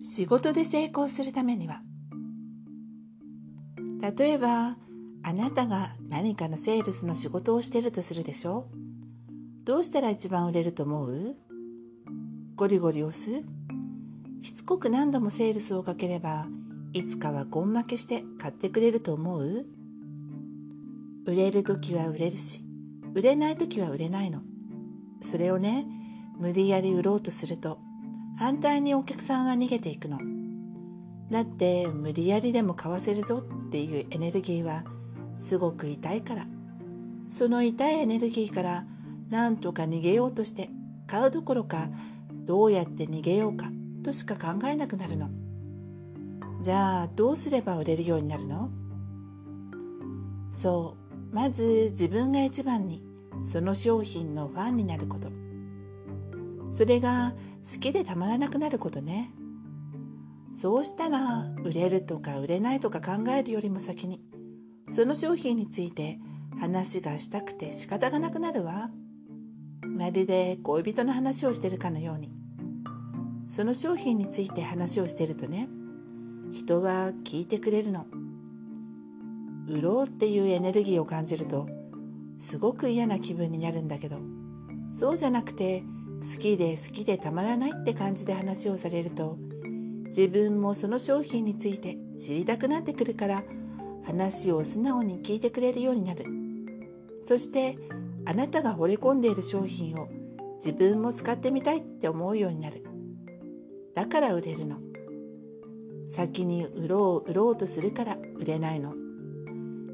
仕事で成功するためには。例えばあなたが何かのセールスの仕事をしてるとするでしょ？どうしたら一番売れると思う？ゴリゴリ押す？しつこく何度もセールスをかければいつかは根負けして買ってくれると思う？売れる時は売れるし売れない時は売れないの。それをね無理やり売ろうとすると反対にお客さんは逃げていくの。だって無理やりでも買わせるぞっていうエネルギーはすごく痛いから。その痛いエネルギーから何とか逃げようとして買うどころかどうやって逃げようかとしか考えなくなるの。じゃあどうすれば売れるようになるの？そうまず自分が一番にその商品のファンになること。それが好きでたまらなくなることね。そうしたら売れるとか売れないとか考えるよりも先にその商品について話がしたくて仕方がなくなるわ。まるで恋人の話をしてるかのように。その商品について話をしてるとね人は聞いてくれるの。売ろうっていうエネルギーを感じるとすごく嫌な気分になるんだけどそうじゃなくて好きで好きでたまらないって感じで話をされると自分もその商品について知りたくなってくるから話を素直に聞いてくれるようになる。そしてあなたが惚れ込んでいる商品を自分も使ってみたいって思うようになる。だから売れるの。先に売ろう売ろうとするから売れないの。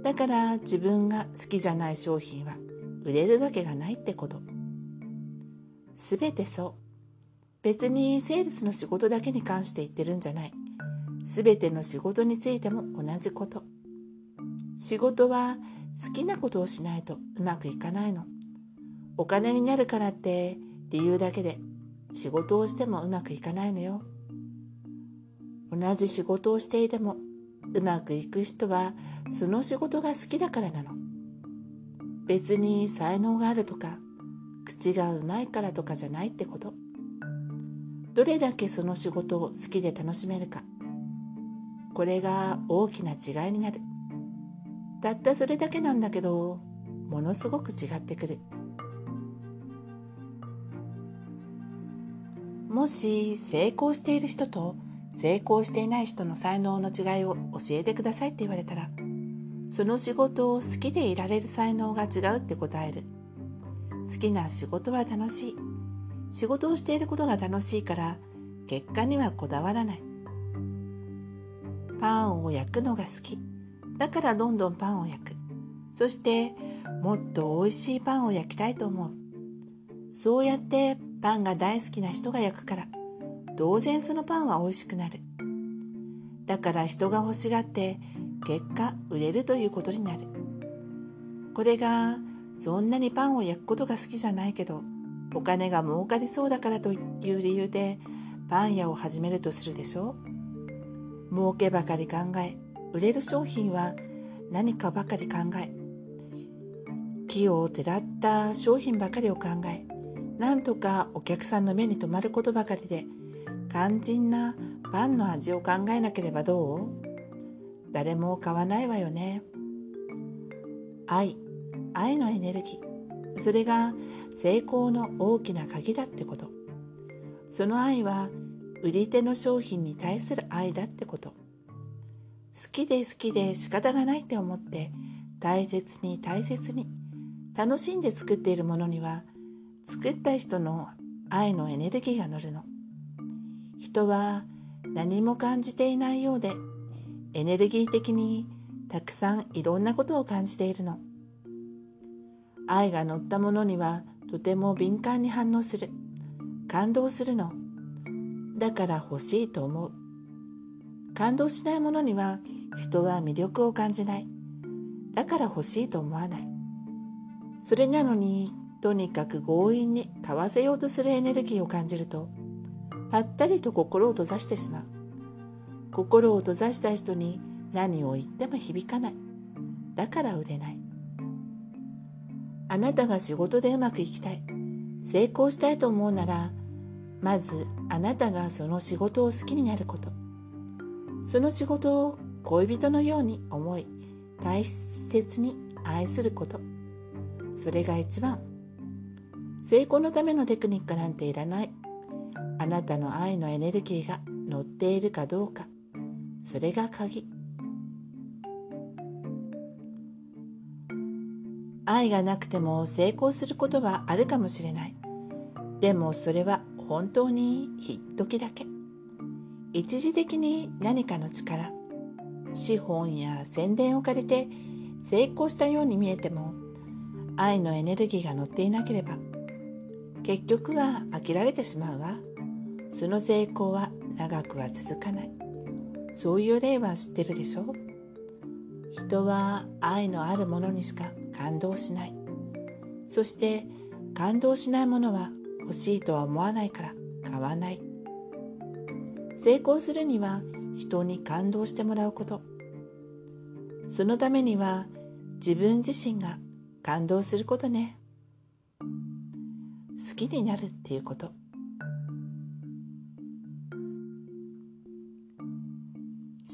だから自分が好きじゃない商品は売れるわけがないってこと。すべてそう。別にセールスの仕事だけに関して言ってるんじゃない。すべての仕事についても同じこと。仕事は好きなことをしないとうまくいかないの。お金になるからって理由だけで仕事をしてもうまくいかないのよ。同じ仕事をしていてもうまくいく人はその仕事が好きだからなの。別に才能があるとか口がうまいからとかじゃないってこと。どれだけその仕事を好きで楽しめるか。これが大きな違いになる。たったそれだけなんだけどものすごく違ってくる。もし成功している人と成功していない人の才能の違いを教えてくださいって言われたらその仕事を好きでいられる才能が違うって答える。好きな仕事は楽しい。仕事をしていることが楽しいから結果にはこだわらない。パンを焼くのが好き。だからどんどんパンを焼く。そしてもっと美味しいパンを焼きたいと思う。そうやってパンが大好きな人が焼くから当然そのパンは美味しくなる。だから人が欲しがって結果売れるということになる。これがそんなにパンを焼くことが好きじゃないけどお金が儲かりそうだからという理由でパン屋を始めるとするでしょう。儲けばかり考え売れる商品は何かばかり考え木をてらった商品ばかりを考えなんとかお客さんの目に留まることばかりで肝心なパンの味を考えなければどう？誰も買わないわよね。愛愛のエネルギー。それが成功の大きな鍵だってこと。その愛は売り手の商品に対する愛だってこと。好きで好きで仕方がないって思って大切に大切に楽しんで作っているものには作った人の愛のエネルギーが乗るの。人は何も感じていないようでエネルギー的にたくさんいろんなことを感じているの。愛が乗ったものにはとても敏感に反応する。感動するの。だから欲しいと思う。感動しないものには人は魅力を感じない。だから欲しいと思わない。それなのにとにかく強引に買わせようとするエネルギーを感じるとぱったりと心を閉ざしてしまう。心を閉ざした人に何を言っても響かない。だから売れない。あなたが仕事でうまくいきたい。成功したいと思うならまずあなたがその仕事を好きになること。その仕事を恋人のように思い大切に愛すること。それが一番。成功のためのテクニックなんていらない。あなたの愛のエネルギーが乗っているかどうか。それが鍵。愛がなくても成功することはあるかもしれない。でもそれは本当に一時だけ。一時的に何かの力。資本や宣伝を借りて成功したように見えても愛のエネルギーが乗っていなければ結局は飽きられてしまうわ。その成功は長くは続かない。そういう例は知ってるでしょ？人は愛のあるものにしか感動しない。そして感動しないものは欲しいとは思わないから買わない。成功するには人に感動してもらうこと。そのためには自分自身が感動することね。好きになるっていうこと。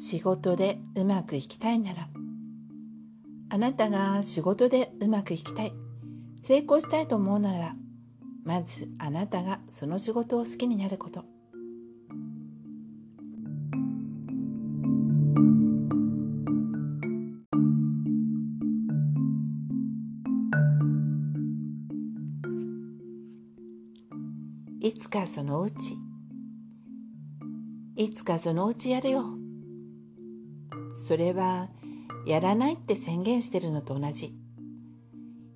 仕事でうまくいきたいなら。あなたが仕事でうまくいきたい。成功したいと思うならまずあなたがその仕事を好きになること。いつかそのうち。いつかそのうちやるよ。それはやらないって宣言してるのと同じ。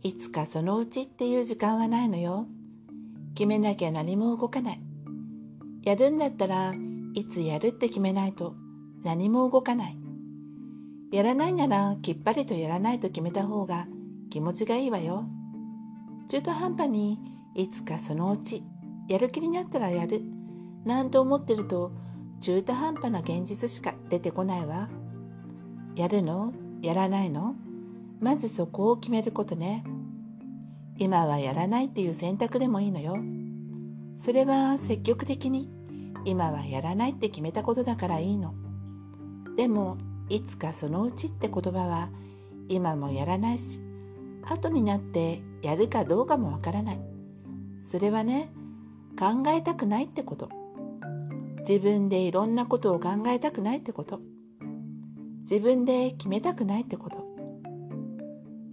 いつかそのうちっていう時間はないのよ。決めなきゃ何も動かない。やるんだったらいつやるって決めないと何も動かない。やらないならきっぱりとやらないと決めた方が気持ちがいいわよ。中途半端にいつかそのうちやる気になったらやる。なんて思ってると中途半端な現実しか出てこないわ。やるの？やらないの？まずそこを決めることね。今はやらないっていう選択でもいいのよ。それは積極的に今はやらないって決めたことだからいいの。でもいつかそのうちって言葉は今もやらないし後になってやるかどうかもわからない。それはね考えたくないってこと。自分でいろんなことを考えたくないってこと。自分で決めたくないってこと。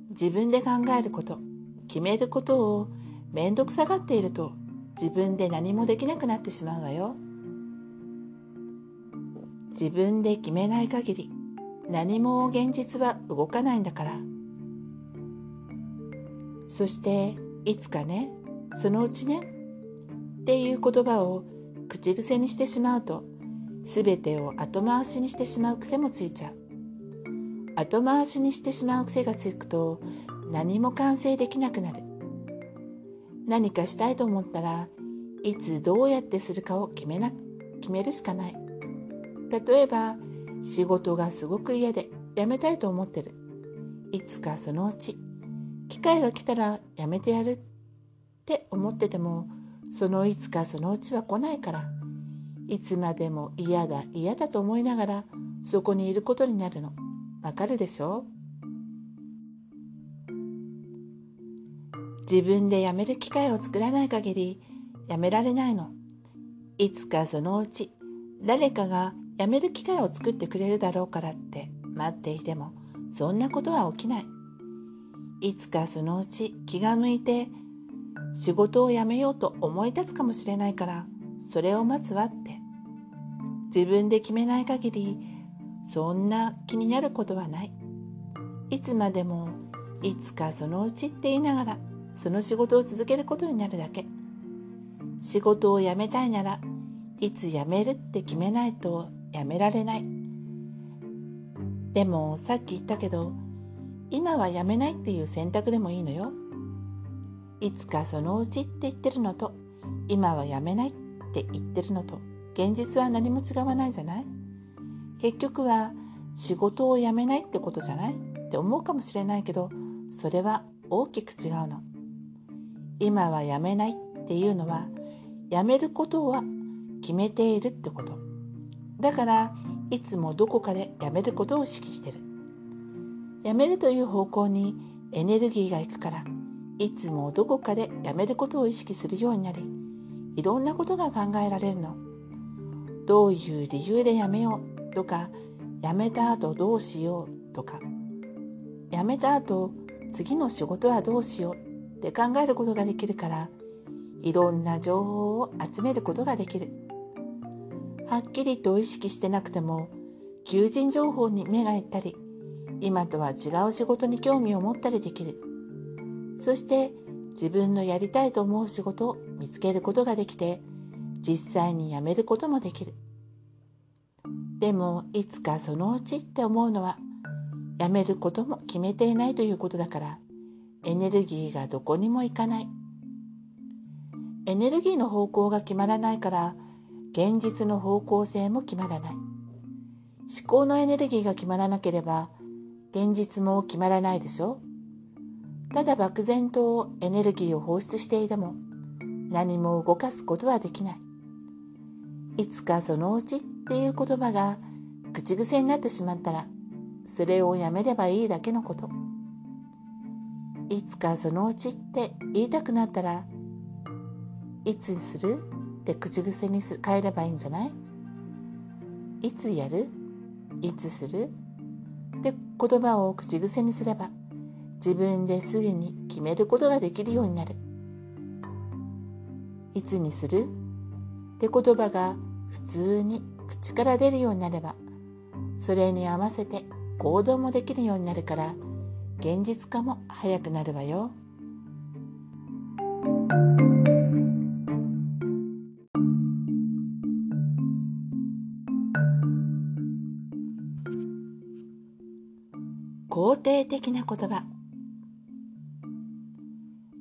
自分で考えること。決めることをめんどくさがっていると。自分で何もできなくなってしまうわよ。自分で決めない限り何も現実は動かないんだから。そしていつかねそのうちねっていう言葉を口癖にしてしまうと全てを後回しにしてしまう癖もついちゃう。後回しにしてしまう癖がつくと何も完成できなくなる。何かしたいと思ったらいつどうやってするかを決めな決めるしかない。例えば仕事がすごく嫌で辞めたいと思ってる。いつかそのうち機会が来たら辞めてやる。って思っててもそのいつかそのうちは来ないから。いつまでも嫌だ嫌だと思いながらそこにいることになるの。わかるでしょ？自分で辞める機会を作らない限り辞められないの。いつかそのうち誰かが辞める機会を作ってくれるだろうからって待っていてもそんなことは起きない。いつかそのうち気が向いて仕事を辞めようと思い立つかもしれないからそれを待つわって。自分で決めない限りそんな気になることはない。いつまでもいつかそのうちって言いながらその仕事を続けることになるだけ。仕事を辞めたいならいつ辞めるって決めないと辞められない。でもさっき言ったけど今は辞めないっていう選択でもいいのよ。いつかそのうちって言ってるのと今はやめないって言ってるのと現実は何も違わないじゃない。結局は仕事を辞めないってことじゃない？って思うかもしれないけどそれは大きく違うの。今はやめないっていうのはやめることは決めているってこと。だからいつもどこかでやめることを意識してる。やめるという方向にエネルギーがいくからいつもどこかでやめることを意識するようになりいろんなことが考えられるの。どういう理由でやめよう？とかやめた後どうしようとか。やめた後次の仕事はどうしようって考えることができるからいろんな情報を集めることができる。はっきりと意識してなくても求人情報に目がいったり今とは違う仕事に興味を持ったりできる。そして自分のやりたいと思う仕事を見つけることができて実際に辞めることもできる。でもいつかそのうちって思うのは辞めることも決めていないということだからエネルギーがどこにも行かない。エネルギーの方向が決まらないから現実の方向性も決まらない。思考のエネルギーが決まらなければ現実も決まらないでしょ。ただ漠然とエネルギーを放出していても何も動かすことはできない。いつかそのうちっていう言葉が口癖になってしまったらそれをやめればいいだけのこと。いつかそのうちって言いたくなったらいつする？って口癖に変えればいいんじゃない？いつやる？いつする？って言葉を口癖にすれば自分ですぐに決めることができるようになる。いつにする？って言葉が普通に口から出るようになればそれに合わせて行動もできるようになるから現実化も早くなるわよ。肯定的な言葉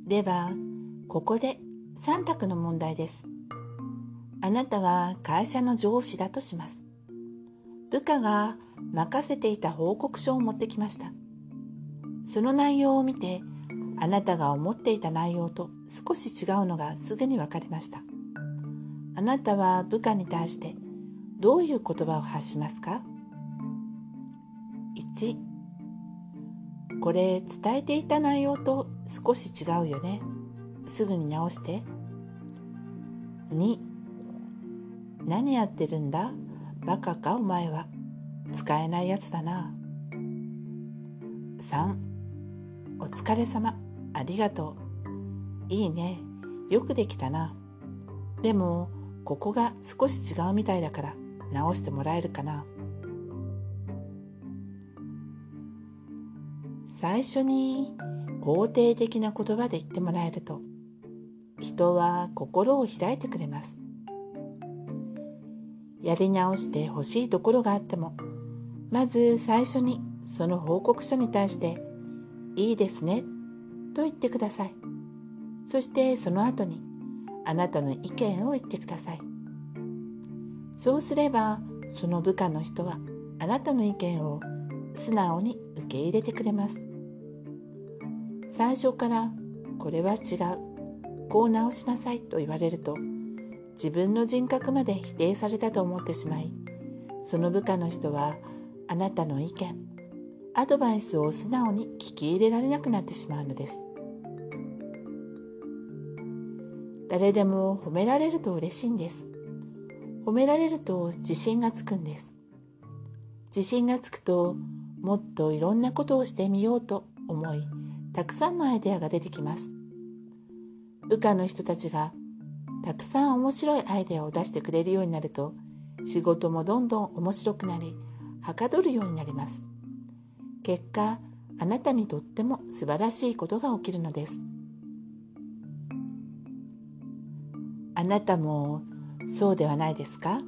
ではここで3択の問題ですあなたは会社の上司だとします。部下が任せていた報告書を持ってきました。その内容を見て、あなたが思っていた内容と少し違うのがすぐに分かりました。あなたは部下に対してどういう言葉を発しますか ?1 これ伝えていた内容と少し違うよね。すぐに直して。2何やってるんだ？バカか？お前は。使えないやつだな。3お疲れ様。ありがとう。いいね。よくできたな。でもここが少し違うみたいだから直してもらえるかな。最初に肯定的な言葉で言ってもらえると人は心を開いてくれます。やり直してほしいところがあってもまず最初にその報告書に対して「いいですね」と言ってください。そしてその後にあなたの意見を言ってください。そうすればその部下の人はあなたの意見を素直に受け入れてくれます。最初からこれは違うこう直しなさいと言われると自分の人格まで否定されたと思ってしまいその部下の人はあなたの意見アドバイスを素直に聞き入れられなくなってしまうのです。誰でも褒められると嬉しいんです。褒められると自信がつくんです。自信がつくともっといろんなことをしてみようと思いたくさんのアイデアが出てきます。部下の人たちがたくさん面白いアイデアを出してくれるようになると仕事もどんどん面白くなりはかどるようになります。結果あなたにとっても素晴らしいことが起きるのです。あなたもそうではないですか？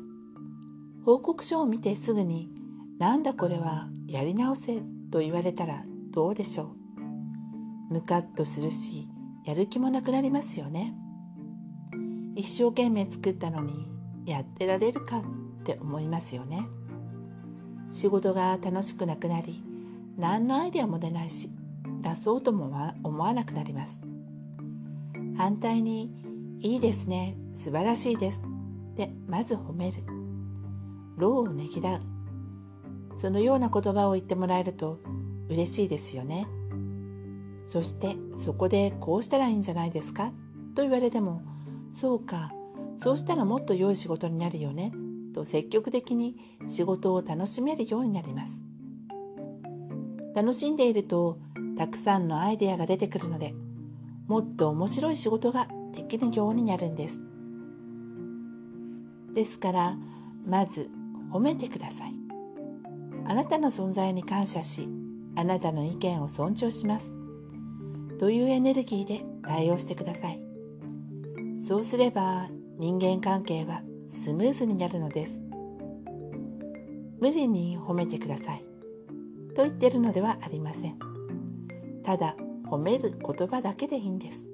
報告書を見てすぐに「なんだこれはやり直せ」と言われたらどうでしょう？ムカッとするしやる気もなくなりますよね。一生懸命作ったのにやってられるかって思いますよね。仕事が楽しくなくなり何のアイデアも出ないし出そうとも思わなくなります。反対にいいですね素晴らしいですでまず褒める。労をねぎらう。そのような言葉を言ってもらえると嬉しいですよね。そしてそこでこうしたらいいんじゃないですかと言われてもそうか。そうしたらもっと良い仕事になるよね。と積極的に仕事を楽しめるようになります。楽しんでいるとたくさんのアイデアが出てくるのでもっと面白い仕事ができるようになるんです。ですからまず褒めてください。あなたの存在に感謝しあなたの意見を尊重します。というエネルギーで対応してください。そうすれば人間関係はスムーズになるのです。無理に褒めてください。と言ってるのではありません。ただ褒める言葉だけでいいんです。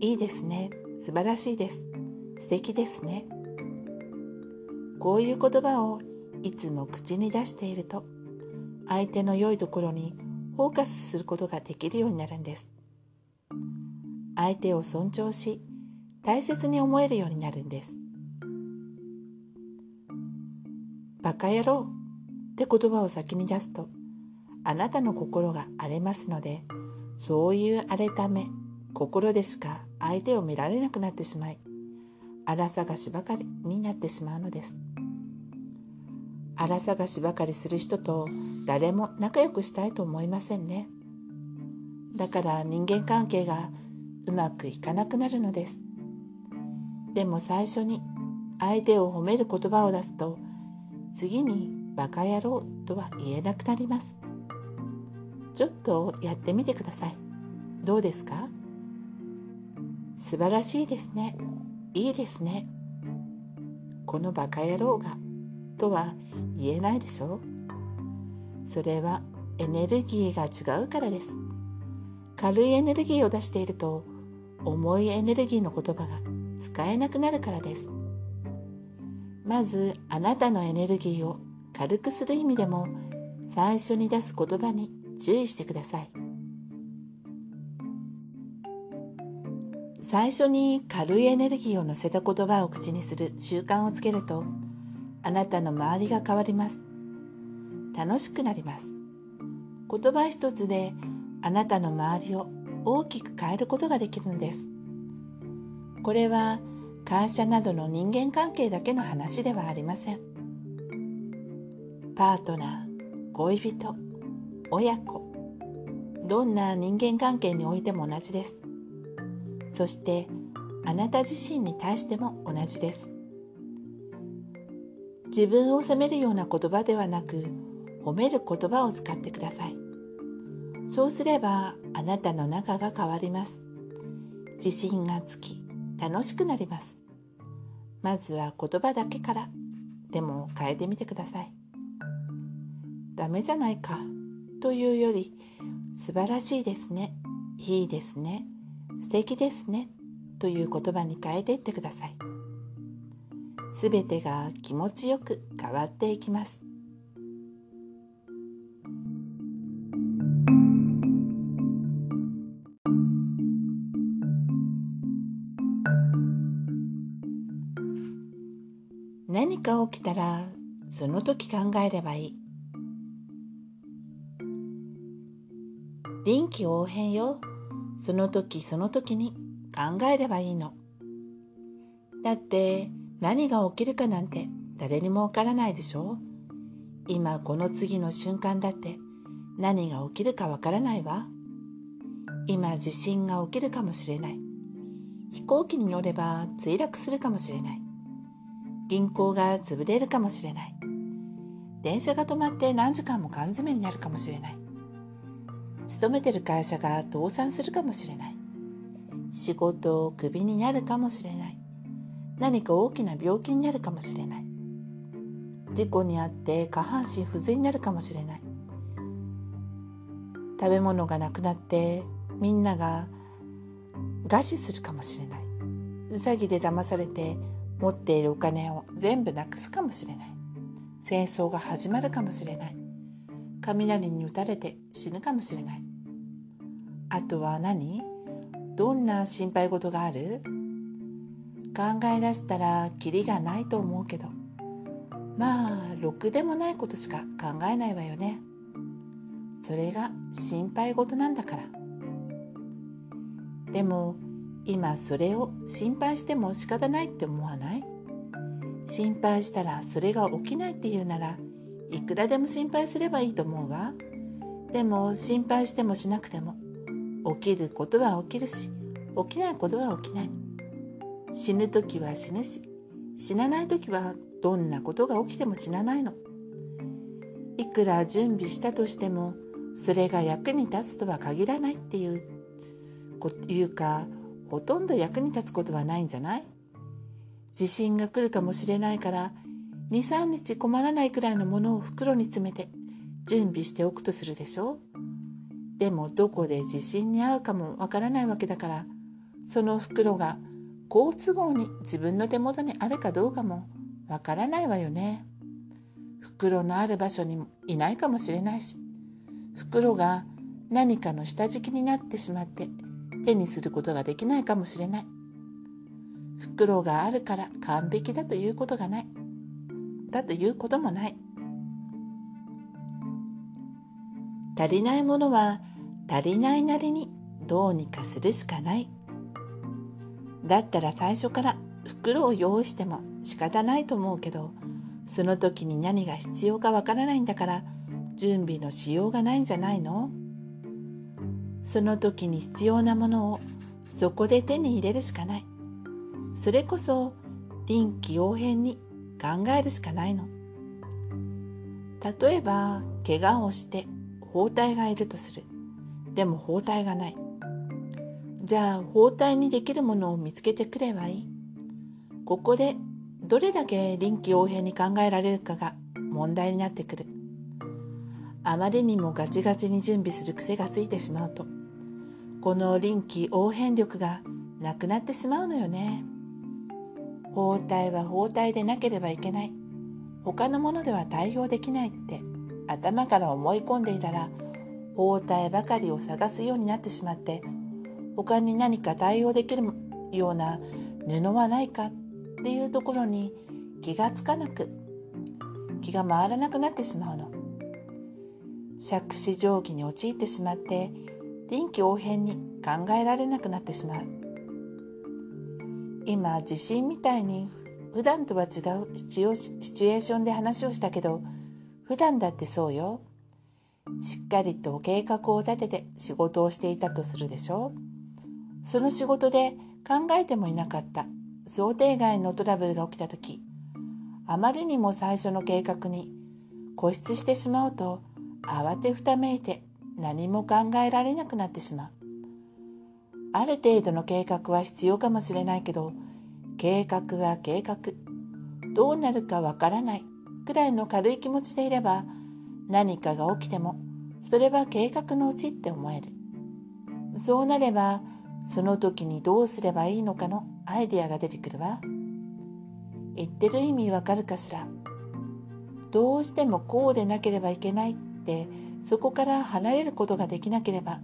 いいですね。素晴らしいです。素敵ですね。こういう言葉をいつも口に出していると相手の良いところにフォーカスすることができるようになるんです。相手を尊重し大切に思えるようになるんですバカ野郎って言葉を先に出すとあなたの心が荒れますのでそういう荒れた目心でしか相手を見られなくなってしまい荒探しばかりになってしまうのです荒探しばかりする人と誰も仲良くしたいと思いませんねだから人間関係がうまくいかなくなるのです。でも最初に相手を褒める言葉を出すと次にバカ野郎とは言えなくなります。ちょっとやってみてください。どうですか？素晴らしいですね。いいですね。このバカ野郎がとは言えないでしょう。それはエネルギーが違うからです。軽いエネルギーを出していると重いエネルギーの言葉が使えなくなるからです。まずあなたのエネルギーを軽くする意味でも最初に出す言葉に注意してください。最初に軽いエネルギーを乗せた言葉を口にする習慣をつけるとあなたの周りが変わります。楽しくなります。言葉一つであなたの周りを大きく変えることができるのです。これは会社などの人間関係だけの話ではありません。パートナー恋人親子どんな人間関係においても同じです。そしてあなた自身に対しても同じです。自分を責めるような言葉ではなく褒める言葉を使ってください。そうすればあなたの中が変わります。自信がつき楽しくなります。まずは言葉だけからでも変えてみてください。ダメじゃないかというより素晴らしいですねいいですね素敵ですねという言葉に変えていってください。すべてが気持ちよく変わっていきます。何か起きたらその時考えればいい。臨機応変よ。その時その時に考えればいいの。だって何が起きるかなんて誰にもわからないでしょ。今この次の瞬間だって何が起きるかわからないわ。今地震が起きるかもしれない。飛行機に乗れば墜落するかもしれない。銀行が潰れるかもしれない。電車が止まって何時間も缶詰になるかもしれない。勤めてる会社が倒産するかもしれない。仕事をクビになるかもしれない。何か大きな病気になるかもしれない。事故に遭って下半身不随になるかもしれない。食べ物がなくなってみんなが餓死するかもしれない。うさぎで騙されて持っているお金を全部なくすかもしれない。戦争が始まるかもしれない。雷に打たれて死ぬかもしれない。あとは何？どんな心配事がある？考え出したらキリがないと思うけど。まあろくでもないことしか考えないわよね。それが心配事なんだから。でも今それを心配しても仕方ないって思わない？心配したらそれが起きないっていうならいくらでも心配すればいいと思うわ。でも心配してもしなくても起きることは起きるし起きないことは起きない。死ぬ時は死ぬし死なない時はどんなことが起きても死なないの。いくら準備したとしてもそれが役に立つとは限らないっていうこいうかほとんど役に立つことはないんじゃない？地震が来るかもしれないから23日困らないくらいのものを袋に詰めて準備しておくとするでしょでもどこで地震に遭うかもわからないわけだからその袋が好都合に自分の手元にあるかどうかもわからないわよね。袋のある場所にいないかもしれないし袋が何かの下敷きになってしまって手にすることができないかもしれない。袋があるから完璧だということがない。だということもない。足りないものは足りないなりにどうにかするしかない。だったら最初から袋を用意しても仕方ないと思うけど、その時に何が必要かわからないんだから準備のしようがないんじゃないの？その時に必要なものをそこで手に入れるしかない。それこそ臨機応変に考えるしかないの。例えば、怪我をして包帯がいるとする。でも包帯がない。じゃあ包帯にできるものを見つけてくればいい。ここでどれだけ臨機応変に考えられるかが問題になってくる。あまりにもガチガチに準備する癖がついてしまうと、この臨機応変力がなくなってしまうのよね。包帯は包帯でなければいけない。他のものでは対応できないって頭から思い込んでいたら、包帯ばかりを探すようになってしまって、他に何か対応できるような布はないかっていうところに気がつかなく気が回らなくなってしまうの杓子定規に陥ってしまって臨機応変に考えられなくなってしまう。今地震みたいに普段とは違うシチュエーションで話をしたけど普段だってそうよ。しっかりと計画を立てて仕事をしていたとするでしょ。その仕事で考えてもいなかった想定外のトラブルが起きた時あまりにも最初の計画に固執してしまうと慌てふためいて何も考えられなくなってしまう。ある程度の計画は必要かもしれないけど計画は計画。どうなるかわからない。くらいの軽い気持ちでいれば何かが起きてもそれは計画のうちって思える。そうなればその時にどうすればいいのかのアイデアが出てくるわ。言ってる意味わかるかしら。どうしてもこうでなければいけないってそこから離れることができなければ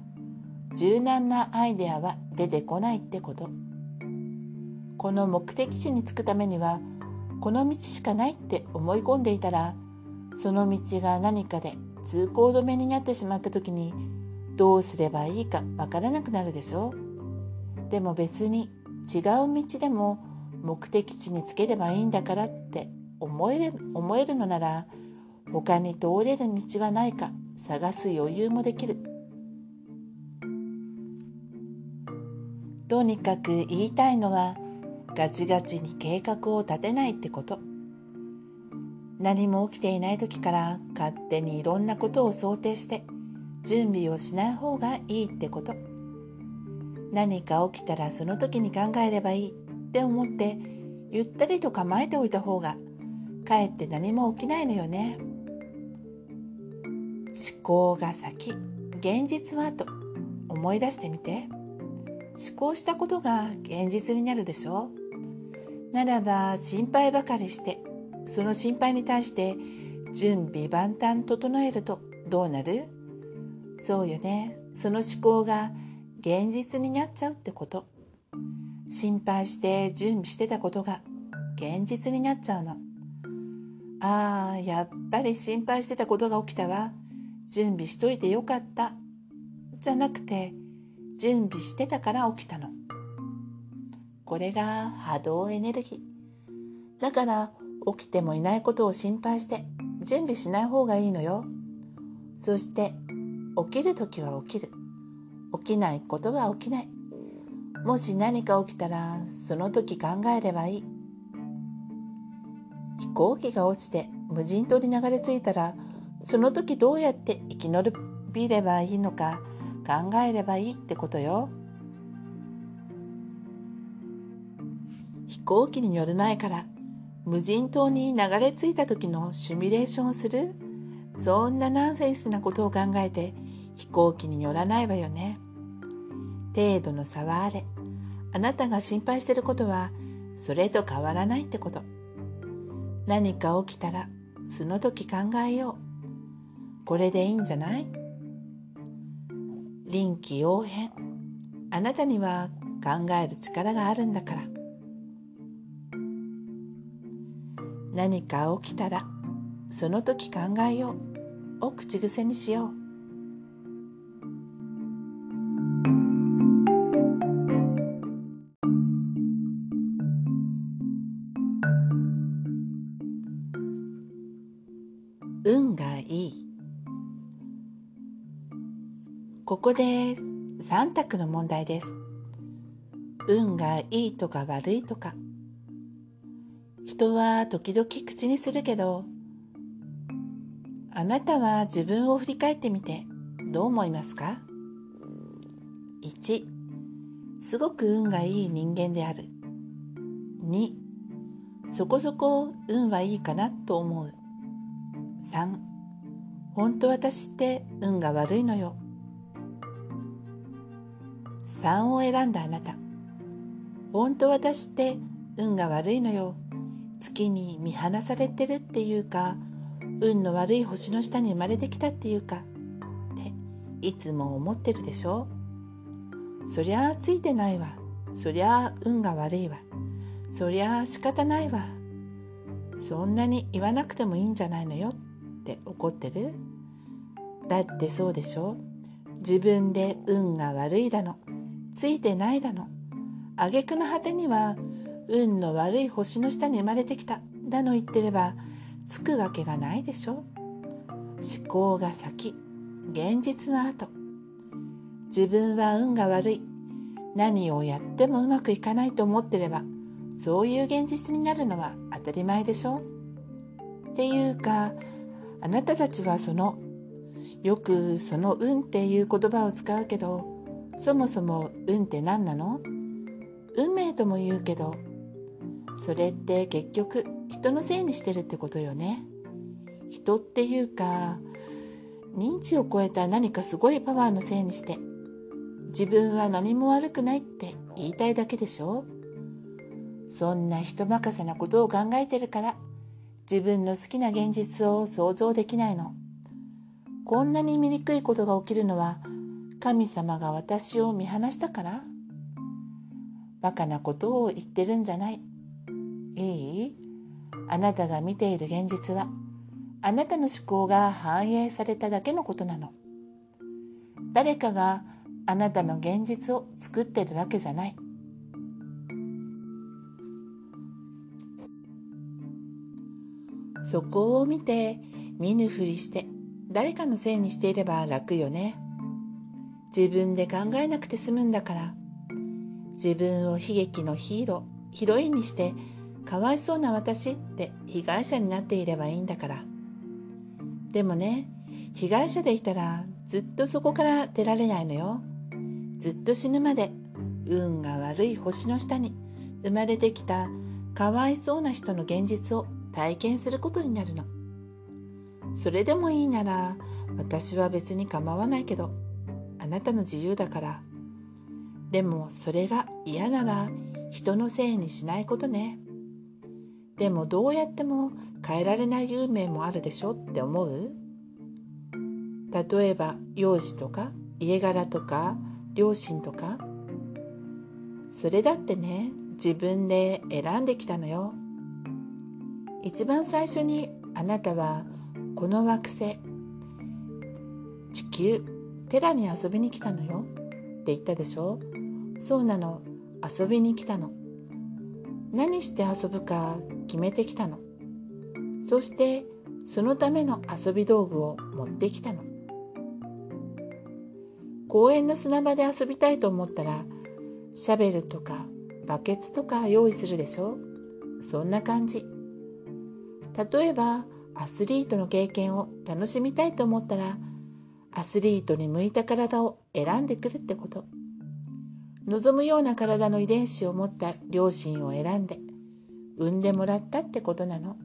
柔軟なアイデアは出てこないってこと。この目的地に着くためにはこの道しかないって思い込んでいたらその道が何かで通行止めになってしまった時にどうすればいいかわからなくなるでしょう。でも別に違う道でも目的地につければいいんだからって思える思えるのなら他に通れる道はないか探す余裕もできる。とにかく言いたいのはガチガチに計画を立てないってこと。何も起きていない時から勝手にいろんなことを想定して準備をしない方がいいってこと。何か起きたらその時に考えればいいって思ってゆったりと構えておいた方がかえって何も起きないのよね。思考が先現実はと思い出してみて。思考したことが現実になるでしょ。ならば心配ばかりしてその心配に対して準備万端整えるとどうなる？そうよね。その思考が現実になっちゃうってこと。心配して準備してたことが現実になっちゃうの。ああやっぱり心配してたことが起きたわ。準備しといてよかった。じゃなくて準備してたから起きたの。これが波動エネルギー。だから起きてもいないことを心配して準備しない方がいいのよ。そして起きる時は起きる。起きないことは起きない。もし何か起きたらその時考えればいい。飛行機が落ちて無人島に流れ着いたらその時どうやって生き延びればいいのか考えればいいってことよ。飛行機に乗る前から無人島に流れ着いた時のシミュレーションをする。そんなナンセンスなことを考えて飛行機に乗らないわよね。程度の差はあれ。あなたが心配してることはそれと変わらないってこと。何か起きたらその時考えよう。これでいいんじゃない？臨機応変。あなたには考える力があるんだから。何か起きたらその時考えよう。を口癖にしよう。ここで3択の問題です。運がいいとか悪いとか。人は時々口にするけどあなたは自分を振り返ってみてどう思いますか ?1 すごく運がいい人間である。2そこそこ運はいいかなと思う。3本当私って運が悪いのよ。3を選んだあなた。本当私って運が悪いのよ。月に見放されてるっていうか運の悪い星の下に生まれてきたっていうかっていつも思ってるでしょ。そりゃあついてないわ。そりゃあ運が悪いわ。そりゃあ仕方ないわ。そんなに言わなくてもいいんじゃないのよ。って怒ってる？だってそうでしょ。自分で運が悪いだの。ついてないだの。挙句の果てには運の悪い星の下に生まれてきただの言ってればつくわけがないでしょ思考が先現実は後。自分は運が悪い。何をやってもうまくいかないと思ってればそういう現実になるのは当たり前でしょっていうかあなたたちはそのよくその運っていう言葉を使うけどそもそも運って何なの？運命とも言うけどそれって結局人のせいにしてるってことよね。人っていうか認知を超えた何かすごいパワーのせいにして自分は何も悪くないって言いたいだけでしょ？そんな人任せなことを考えてるから自分の好きな現実を想像できないの。こんなに醜いことが起きるのは神様が私を見放したから？バカなことを言ってるんじゃない。いい？あなたが見ている現実はあなたの思考が反映されただけのことなの。誰かがあなたの現実を作ってるわけじゃない。そこを見て見ぬふりして誰かのせいにしていれば楽よね。自分で考えなくて済むんだから。自分を悲劇のヒーローヒロインにしてかわいそうな私って被害者になっていればいいんだから。でもね被害者でいたらずっとそこから出られないのよ。ずっと死ぬまで運が悪い星の下に生まれてきたかわいそうな人の現実を体験することになるの。それでもいいなら私は別に構わないけどあなたの自由だから。でもそれが嫌なら人のせいにしないことね。でもどうやっても変えられない運命もあるでしょって思う？例えば容姿とか家柄とか両親とか。それだってね自分で選んできたのよ。一番最初にあなたはこの惑星地球テラに遊びに来たのよって言ったでしょそうなの。遊びに来たの。何して遊ぶか決めてきたのそしてそのための遊び道具を持ってきたの公園の砂場で遊びたいと思ったらシャベルとかバケツとか用意するでしょ？そんな感じ例えばアスリートの経験を楽しみたいと思ったらアスリートに向いた体を選んでくるってこと。望むような体の遺伝子を持った両親を選んで産んでもらったってことなの。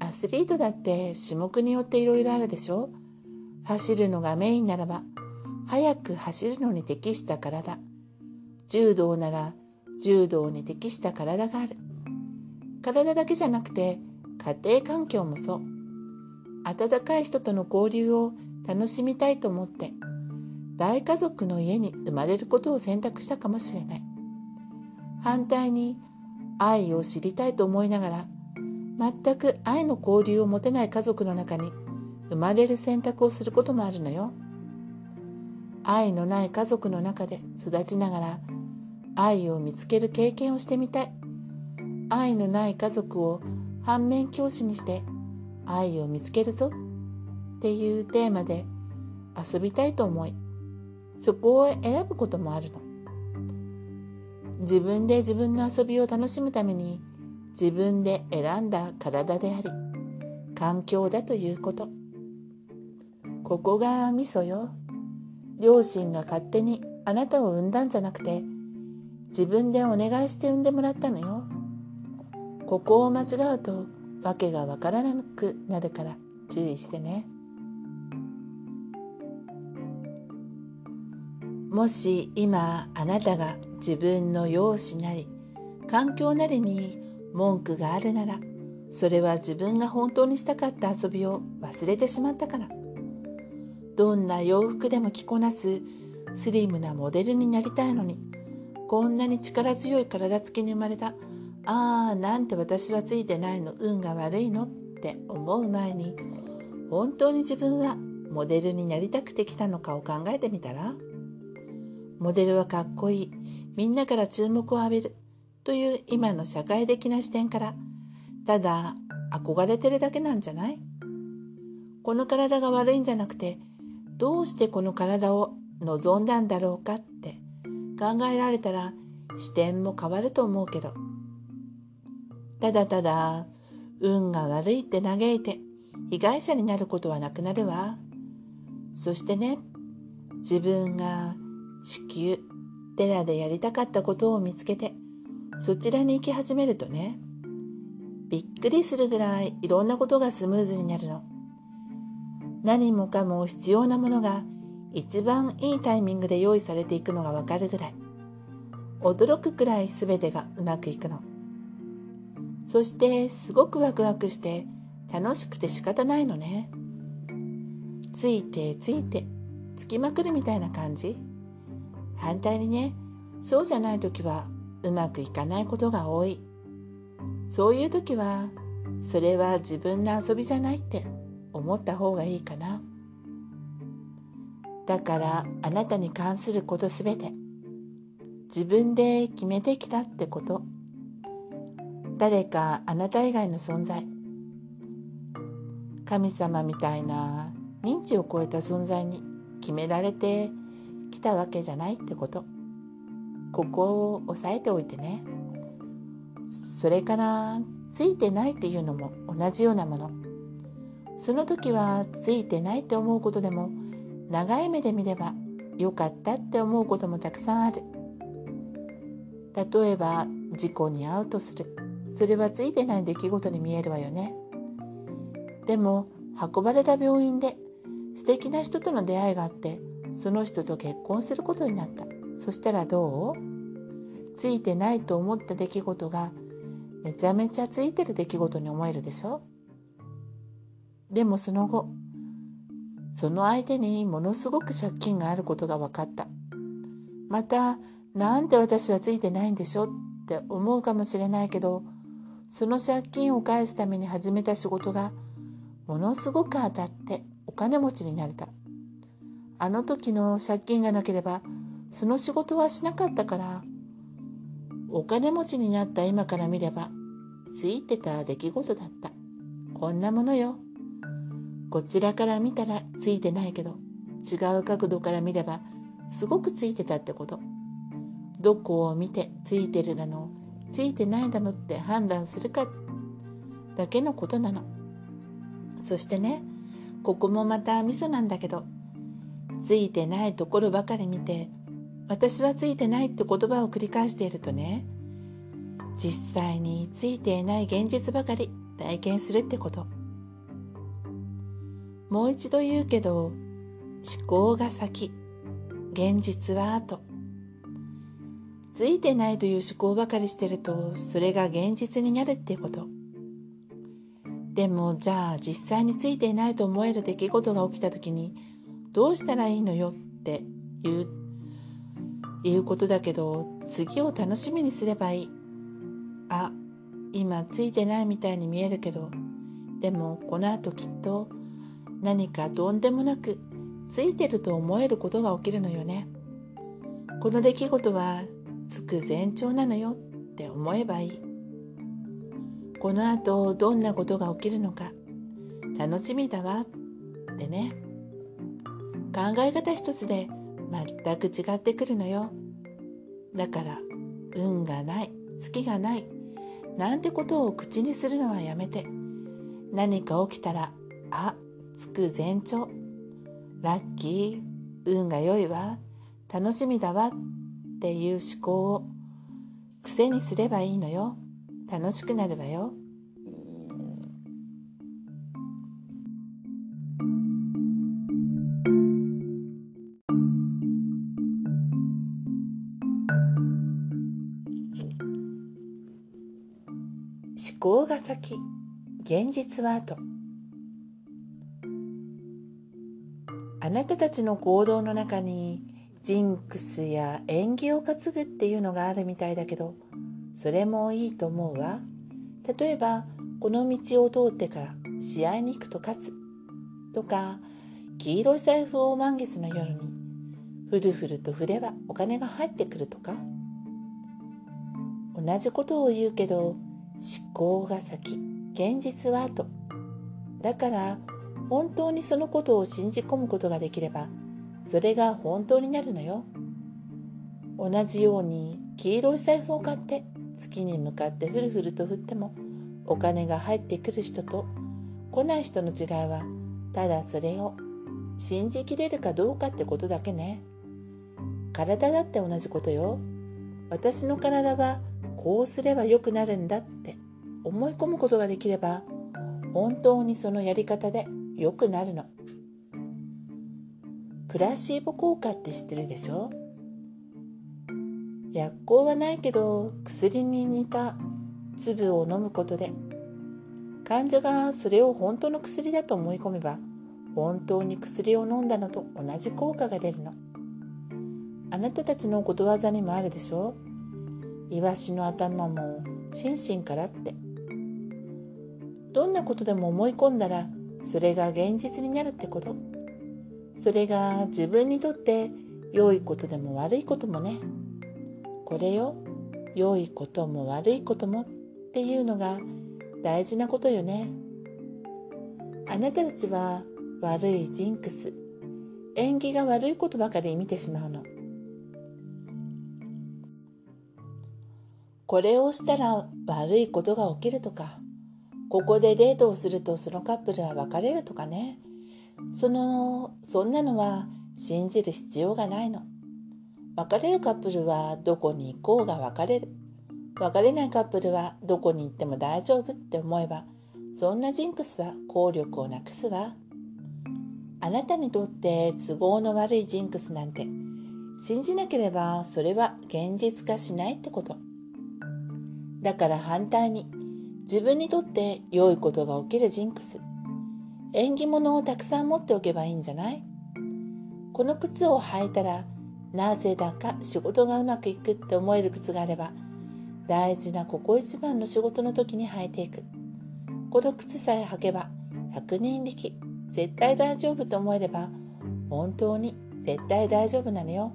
アスリートだって種目によっていろいろあるでしょ。走るのがメインならば速く走るのに適した体。柔道なら柔道に適した体がある。体だけじゃなくて家庭環境もそう。温かい人との交流を楽しみたいと思って大家族の家に生まれることを選択したかもしれない。反対に愛を知りたいと思いながら全く愛の交流を持てない家族の中に生まれる選択をすることもあるのよ。愛のない家族の中で育ちながら愛を見つける経験をしてみたい。愛のない家族を反面教師にして愛を見つけるぞ。っていうテーマで遊びたいと思いそこを選ぶこともあるの。自分で自分の遊びを楽しむために自分で選んだ体であり環境だということ。ここがミソよ。両親が勝手にあなたを産んだんじゃなくて自分でお願いして産んでもらったのよ。ここを間違うと訳がわからなくなるから注意してね。もし今あなたが自分の容姿なり環境なりに文句があるならそれは自分が本当にしたかった遊びを忘れてしまったから。どんな洋服でも着こなすスリムなモデルになりたいのに。こんなに力強い体つきに生まれた。ああなんて私はついてないの。運が悪いのって思う前に本当に自分はモデルになりたくて来たのかを考えてみたら？モデルはかっこいい。みんなから注目を浴びる。という今の社会的な視点から。ただ憧れてるだけなんじゃない？この体が悪いんじゃなくてどうしてこの体を望んだんだろうかって。考えられたら視点も変わると思うけど。ただただ運が悪いって嘆いて被害者になることはなくなるわ。そしてね自分が地球。寺でやりたかったことを見つけてそちらに行き始めるとねびっくりするぐらいいろんなことがスムーズになるの。何もかも必要なものが一番いいタイミングで用意されていくのがわかるぐらい。驚くくらい全てがうまくいくの。そしてすごくワクワクして楽しくて仕方ないのね。ついてついてつきまくるみたいな感じ。反対にねそうじゃない時はうまくいかないことが多い。そういう時はそれは自分の遊びじゃないって思った方がいいかな。だからあなたに関することすべて自分で決めてきたってこと。誰かあなた以外の存在神様みたいな認知を超えた存在に決められてきたわけじゃないってこと。ここを押さえておいてね。それからついてないっていうのも同じようなもの。その時はついてないって思うことでも長い目で見ればよかったって思うこともたくさんある。例えば事故に遭うとする。それはついてない出来事に見えるわよね。でも運ばれた病院で素敵な人との出会いがあってその人と結婚することになった。そしたらどう？ついてないと思った出来事がめちゃめちゃついてる出来事に思えるでしょ？でもその後その相手にものすごく借金があることが分かった。またなんで私はついてないんでしょ？って思うかもしれないけどその借金を返すために始めた仕事がものすごく当たってお金持ちになれた。あの時の借金がなければその仕事はしなかったからお金持ちになった今から見ればついてた出来事だった。こんなものよ。こちらから見たらついてないけど違う角度から見ればすごくついてたってこと。どこを見てついてるだのついてないだのって判断するかだけのことなの。そしてねここもまたミソなんだけどついてないところばかり見て私はついてないって言葉を繰り返しているとね実際についていない現実ばかり体験するってこと。もう一度言うけど思考が先現実は後。ついてないという思考ばかりしてるとそれが現実になるっていうこと。でもじゃあ実際についていないと思える出来事が起きた時にどうしたらいいのよって言ういうことだけど次を楽しみにすればいい。あ今ついてないみたいに見えるけどでもこの後きっと何かとんでもなくついてると思えることが起きるのよね。この出来事はつく前兆なのよって思えばいい。この後どんなことが起きるのか楽しみだわってね。考え方一つで全く違ってくるのよ。だから運がない月がないなんてことを口にするのはやめて。何か起きたらあつく前兆。ラッキー運が良いわ。楽しみだわ。っていう思考を癖にすればいいのよ。楽しくなるわよ。考が先。現実は後。あなたたちの行動の中にジンクスや縁起を担ぐっていうのがあるみたいだけどそれもいいと思うわ。例えばこの道を通ってから試合に行くと勝つ。とか黄色い財布を満月の夜にふるふると振ればお金が入ってくるとか。同じことを言うけど思考が先現実は後。だから本当にそのことを信じ込むことができればそれが本当になるのよ。同じように黄色い財布を買って月に向かってふるふると振ってもお金が入ってくる人と来ない人の違いはただそれを信じきれるかどうかってことだけね。体だって同じことよ。私の体はこうすれば良くなるんだって思い込むことができれば本当にそのやり方で良くなるの。プラシーボ効果って知ってるでしょ？薬効はないけど薬に似た粒を飲むことで患者がそれを本当の薬だと思い込めば本当に薬を飲んだのと同じ効果が出るの。あなたたちのことわざにもあるでしょ？イワシの頭も心身からって。どんなことでも思い込んだらそれが現実になるってこと。それが自分にとって良いことでも悪いこともね。これよ良いことも悪いこともっていうのが大事なことよね。あなたたちは悪いジンクス。縁起が悪いことばかり見てしまうの。これをしたら悪いことが起きるとかここでデートをするとそのカップルは別れるとかね。そのそんなのは信じる必要がないの。別れるカップルはどこに行こうが別れる。別れないカップルはどこに行っても大丈夫って思えばそんなジンクスは効力をなくすわ。あなたにとって都合の悪いジンクスなんて信じなければそれは現実化しないってこと。だから反対に自分にとって良いことが起きるジンクス。縁起物をたくさん持っておけばいいんじゃない？この靴を履いたらなぜだか仕事がうまくいくって思える靴があれば大事なここ一番の仕事の時に履いていく。この靴さえ履けば100人力絶対大丈夫と思えれば本当に絶対大丈夫なのよ。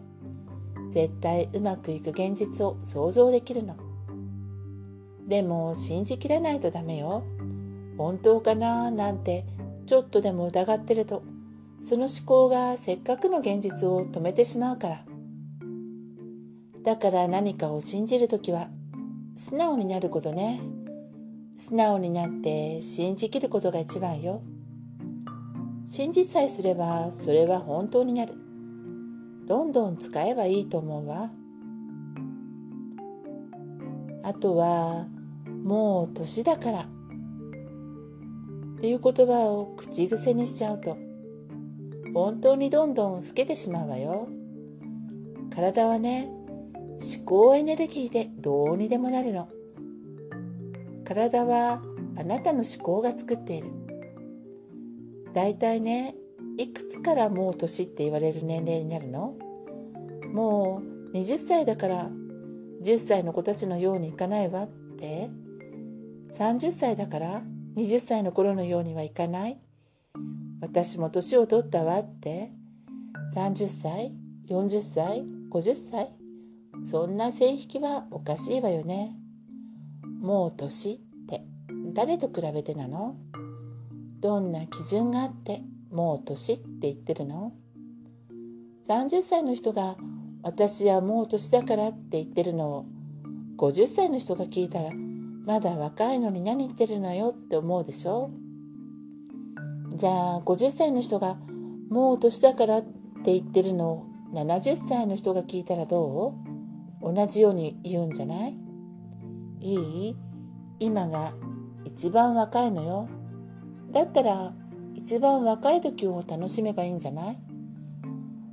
絶対うまくいく現実を想像できるの。でも信じきれないとダメよ。本当かななんてちょっとでも疑ってると。その思考がせっかくの現実を止めてしまうから。だから何かを信じるときは素直になることね。素直になって信じきることが一番よ。信じさえすればそれは本当になる。どんどん使えばいいと思うわ。あとはもう年だから。っていう言葉を口癖にしちゃうと本当にどんどん老けてしまうわよ。体はね思考エネルギーでどうにでもなるの。体はあなたの思考が作っている。だいたいねいくつからもう年って言われる年齢になるの？もう20歳だから10歳の子たちのようにいかないわって30歳だから20歳の頃のようにはいかない私も年を取ったわって30歳40歳50歳そんな線引きはおかしいわよねもう年って誰と比べてなのどんな基準があってもう年って言ってるの30歳の人が私はもう年だからって言ってるのを50歳の人が聞いたらまだ若いのに何言ってるのよって思うでしょ？じゃあ50歳の人がもう年だからって言ってるのを70歳の人が聞いたらどう？同じように言うんじゃない？いい？今が一番若いのよ。だったら一番若い時を楽しめばいいんじゃない？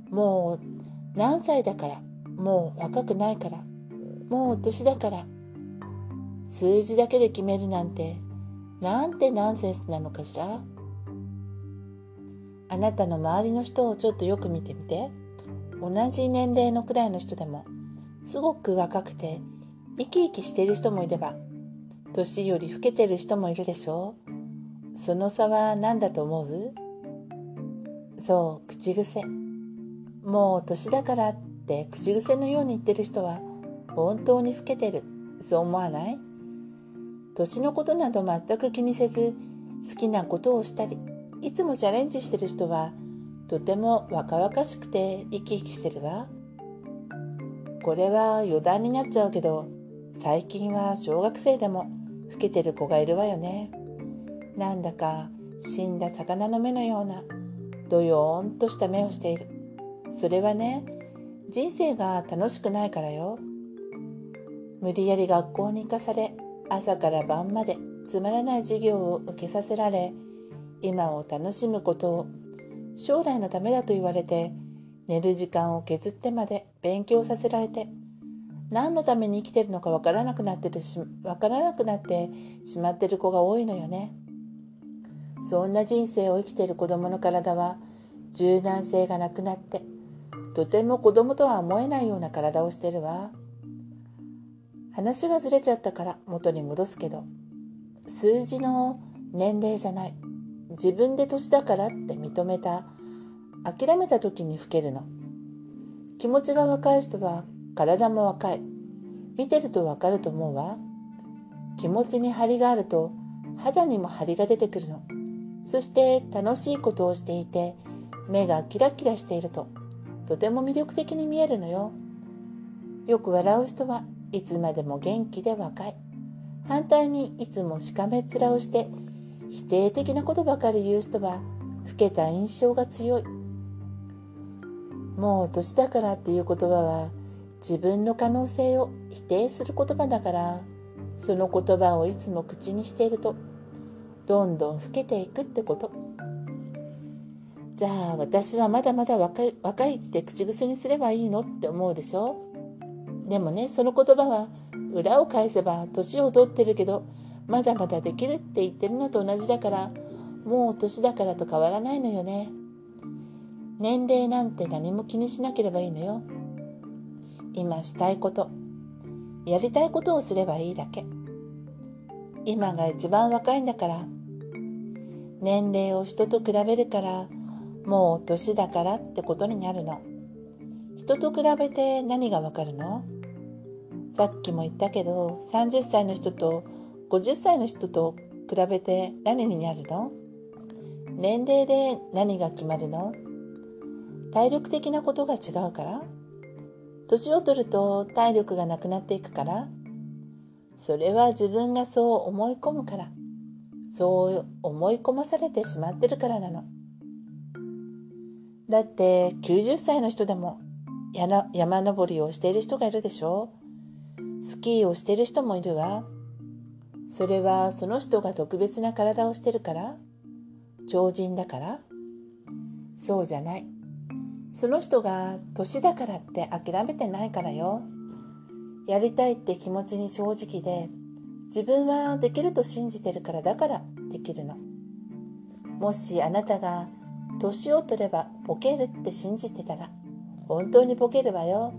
もう何歳だからもう若くないからもう年だから数字だけで決めるなんてなんてナンセンスなのかしら？あなたの周りの人をちょっとよく見てみて。同じ年齢のくらいの人でもすごく若くて生き生きしている人もいれば年より老けてる人もいるでしょう。その差は何だと思う？そう口癖。もう年だからって口癖のように言ってる人は本当に老けてるそう思わない？年のことなど全く気にせず好きなことをしたりいつもチャレンジしてる人はとても若々しくて生き生きしてるわ。これは余談になっちゃうけど最近は小学生でも老けてる子がいるわよね。なんだか死んだ魚の目のようなどよーんとした目をしている。それはね人生が楽しくないからよ。無理やり学校に行かされ朝から晩までつまらない授業を受けさせられ今を楽しむことを将来のためだと言われて寝る時間を削ってまで勉強させられて何のために生きてるのかわからなくなってしわからなくなってしまってる子が多いのよね。そんな人生を生きてる子供の体は柔軟性がなくなってとても子供とは思えないような体をしてるわ。話がずれちゃったから元に戻すけど数字の年齢じゃない。自分で年だからって認めた諦めた時に老けるの。気持ちが若い人は体も若い。見てるとわかると思うわ。気持ちに張りがあると肌にも張りが出てくるの。そして楽しいことをしていて目がキラキラしていると。とても魅力的に見えるのよ。よく笑う人はいつまでも元気で若い。反対にいつもしかめ面をして否定的なことばかり言う人は老けた印象が強い。もう年だからっていう言葉は自分の可能性を否定する言葉だから。その言葉をいつも口にしているとどんどん老けていくってこと。じゃあ私はまだまだ若い若いって口癖にすればいいのって思うでしょ？でもねその言葉は裏を返せば年を取ってるけどまだまだできるって言ってるのと同じだからもう年だからと変わらないのよね。年齢なんて何も気にしなければいいのよ。今したいことやりたいことをすればいいだけ。今が一番若いんだから。年齢を人と比べるからもう年だからってことになるの。人と比べて何がわかるの？さっきも言ったけど30歳の人と50歳の人と比べて何になるの？年齢で何が決まるの？体力的なことが違うから？年を取ると体力がなくなっていくから？それは自分がそう思い込むから。そう思い込まされてしまってるからなの。だって90歳の人でも山登りをしている人がいるでしょ？スキーをしている人もいるわ。それはその人が特別な体をしてるから？超人だから？そうじゃない。その人が年だからって諦めてないからよ。やりたいって気持ちに正直で自分はできると信じてるからだからできるの。もしあなたが年を取ればボケるって信じてたら本当にボケるわよ。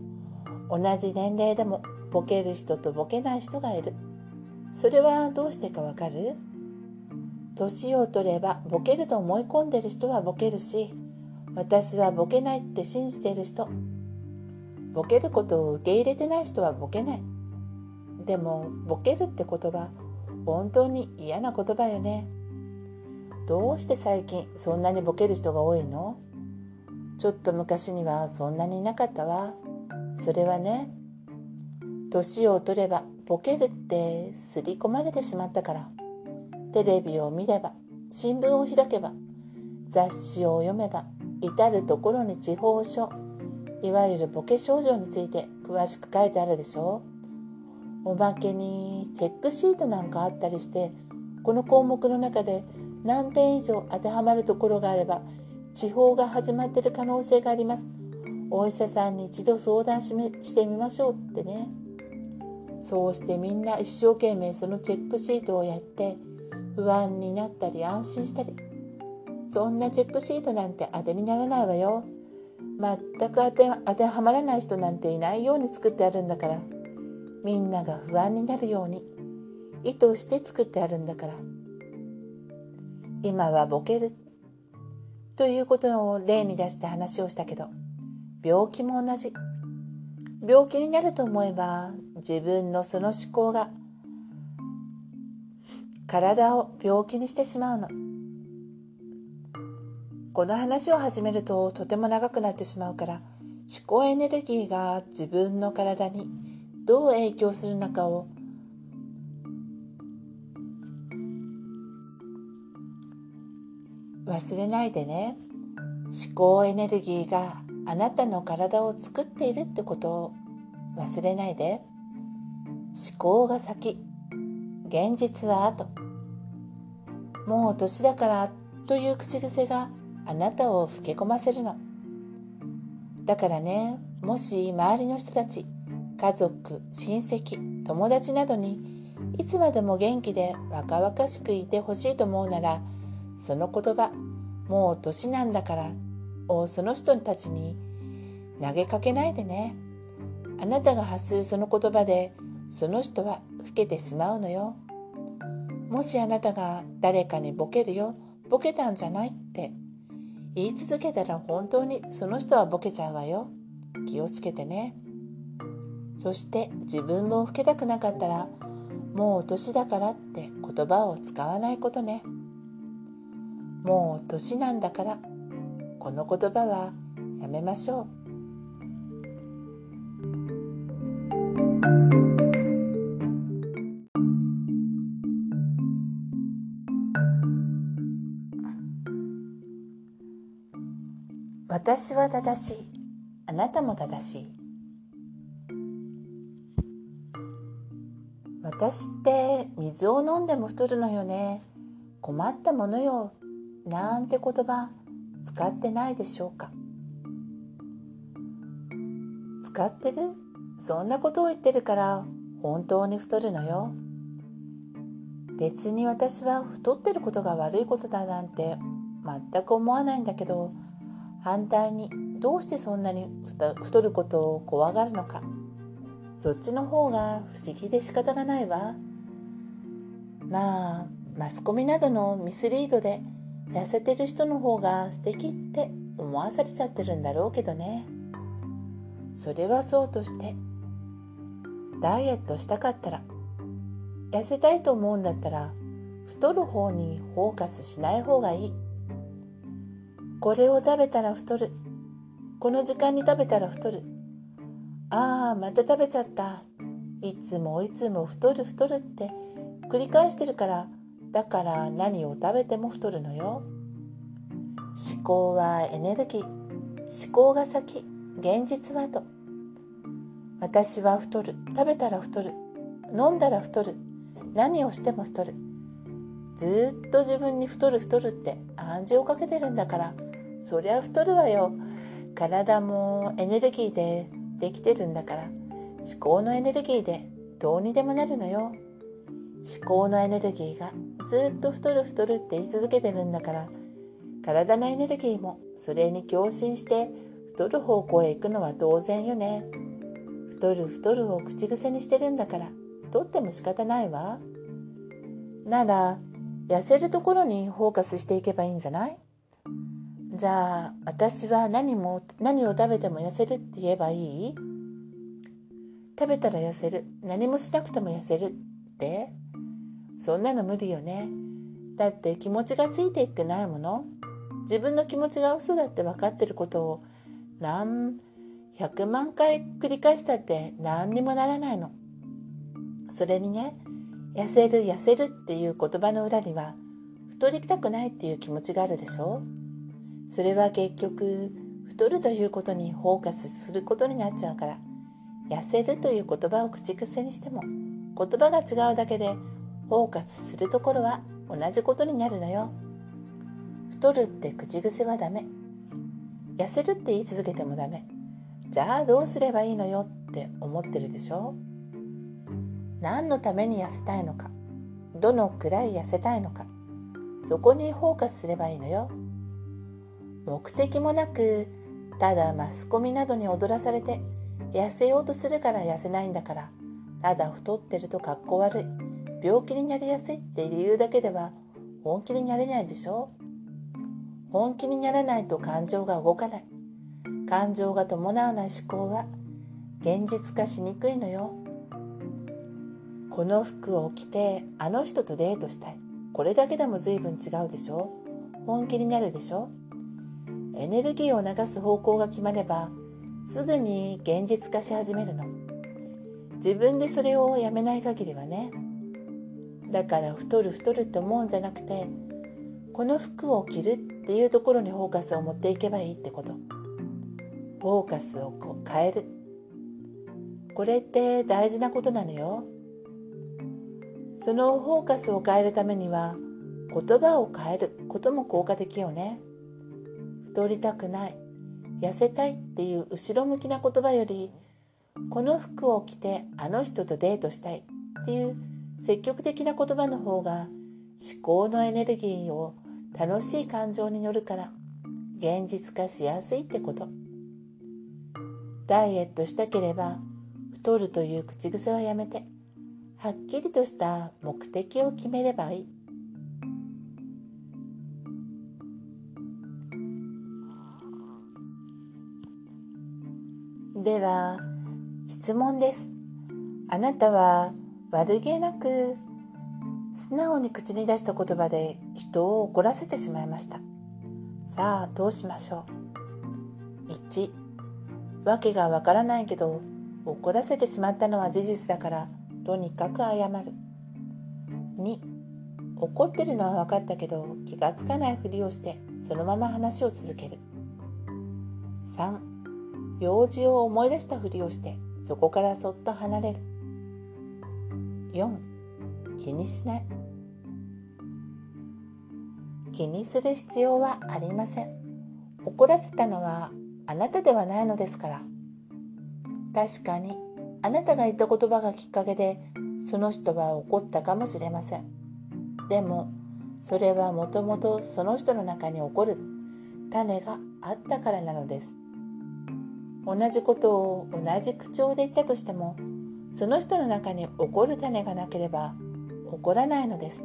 同じ年齢でもボケる人とボケない人がいる。それはどうしてかわかる？年を取ればボケると思い込んでる人はボケるし私はボケないって信じてる人。ボケることを受け入れてない人はボケない。でもボケるって言葉本当に嫌な言葉よね。どうして最近そんなにボケる人が多いの？ちょっと昔にはそんなにいなかったわ。それはね年を取ればボケるって刷り込まれてしまったから。テレビを見れば新聞を開けば雑誌を読めば至る所に地方書いわゆるボケ症状について詳しく書いてあるでしょ。おまけにチェックシートなんかあったりしてこの項目の中で何点以上当てはまるところがあれば地方が始まっている可能性があります。お医者さんに一度相談ししてみましょうってね。そうしてみんな一生懸命そのチェックシートをやって不安になったり安心したり。そんなチェックシートなんて当てにならないわよ。全く当て当てはまらない人なんていないように作ってあるんだから。みんなが不安になるように意図して作ってあるんだから。今はボケる。ということを例に出して話をしたけど病気も同じ。病気になると思えば自分のその思考が体を病気にしてしまうの。この話を始めるととても長くなってしまうから思考エネルギーが自分の体にどう影響するのかを忘れないでね。思考エネルギーがあなたの体を作っているってことを忘れないで。思考が先。現実は後。もう年だからという口癖があなたを老け込ませるの。だからねもし周りの人たち家族親戚友達などにいつまでも元気で若々しくいてほしいと思うならその言葉もう年なんだからをその人たちに投げかけないでね。あなたが発するその言葉でその人は老けてしまうのよ。もしあなたが誰かにボケるよボケたんじゃない？って言い続けたら本当にその人はボケちゃうわよ。気をつけてね。そして自分も老けたくなかったらもう年だからって言葉を使わないことね。もう年なんだからこの言葉はやめましょう。私は正しい。あなたも正しい。私って水を飲んでも太るのよね。困ったものよ。なんて言葉使ってないでしょうか？使ってる？そんなことを言ってるから本当に太るのよ。別に私は太ってることが悪いことだなんて全く思わないんだけど反対にどうしてそんなに太ることを怖がるのか。そっちの方が不思議で仕方がないわ。まあマスコミなどのミスリードで痩せてる人の方が素敵って思わされちゃってるんだろうけどね。それはそうとしてダイエットしたかったら痩せたいと思うんだったら太る方にフォーカスしない方がいい。これを食べたら太る。この時間に食べたら太る。ああまた食べちゃった。いつもいつも太る太るって繰り返してるからだから何を食べても太るのよ。思考はエネルギー。思考が先。現実はと私は太る。食べたら太る。飲んだら太る。何をしても太る。ずっと自分に太る。太るって暗示をかけてるんだから。そりゃ太るわよ。体もエネルギーでできてるんだから。思考のエネルギーでどうにでもなるのよ。思考のエネルギーがずっと太る太るって言い続けてるんだから。体のエネルギーもそれに共振して太る方向へ行くのは当然よね。太る太るを口癖にしてるんだから。太っても仕方ないわ。なら痩せるところにフォーカスしていけばいいんじゃない？じゃあ私は何も何を食べても痩せるって言えばいい？食べたら痩せる。何もしなくても痩せるって？そんなの無理よね。だって気持ちがついていってないもの。自分の気持ちが嘘だって分かってることを何100万回繰り返したって何にもならないの。それにね痩せる痩せるっていう言葉の裏には太りたくないっていう気持ちがあるでしょ。それは結局太るということにフォーカスすることになっちゃうから。痩せるという言葉を口癖にしても言葉が違うだけでフォーカスするところは同じことになるのよ。太るって口癖はダメ。痩せるって言い続けてもダメ。じゃあどうすればいいのよって思ってるでしょ。何のために痩せたいのか。どのくらい痩せたいのか。そこにフォーカスすればいいのよ。目的もなくただマスコミなどに踊らされて痩せようとするから痩せないんだからただ太ってるとかっこ悪い。病気になりやすいって理由だけでは本気になれないでしょ本気にならないと感情が動かない。感情が伴わない思考は現実化しにくいのよ。この服を着てあの人とデートしたい。これだけでも随分違うでしょ本気になるでしょエネルギーを流す方向が決まればすぐに現実化し始めるの。自分でそれをやめない限りはね。だから太る太るって思うんじゃなくてこの服を着るっていうところにフォーカスを持っていけばいいってこと。フォーカスをこう変える。これって大事なことなのよ。そのフォーカスを変えるためには言葉を変える。ことも効果的よね。太りたくない。痩せたいっていう後ろ向きな言葉よりこの服を着てあの人とデートしたいっていう積極的な言葉の方が思考のエネルギーを楽しい感情に乗るから現実化しやすいってことダイエットしたければ太るという口癖はやめてはっきりとした目的を決めればいい。では質問です。あなたは悪気なく素直に口に出した言葉で人を怒らせてしまいました。さあどうしましょう ?1 わけがわからないけど怒らせてしまったのは事実だからとにかく謝る2怒ってるのは分かったけど気がつかないふりをしてそのまま話を続ける3用事を思い出したふりをしてそこからそっと離れる4気にしない。気にする必要はありません。怒らせたのはあなたではないのですから。確かにあなたが言った言葉がきっかけでその人は怒ったかもしれません。でもそれはもともとその人の中に起こる。種があったからなのです。同じことを同じ口調で言ったとしてもその人の中に怒る種がなければ怒らないのです。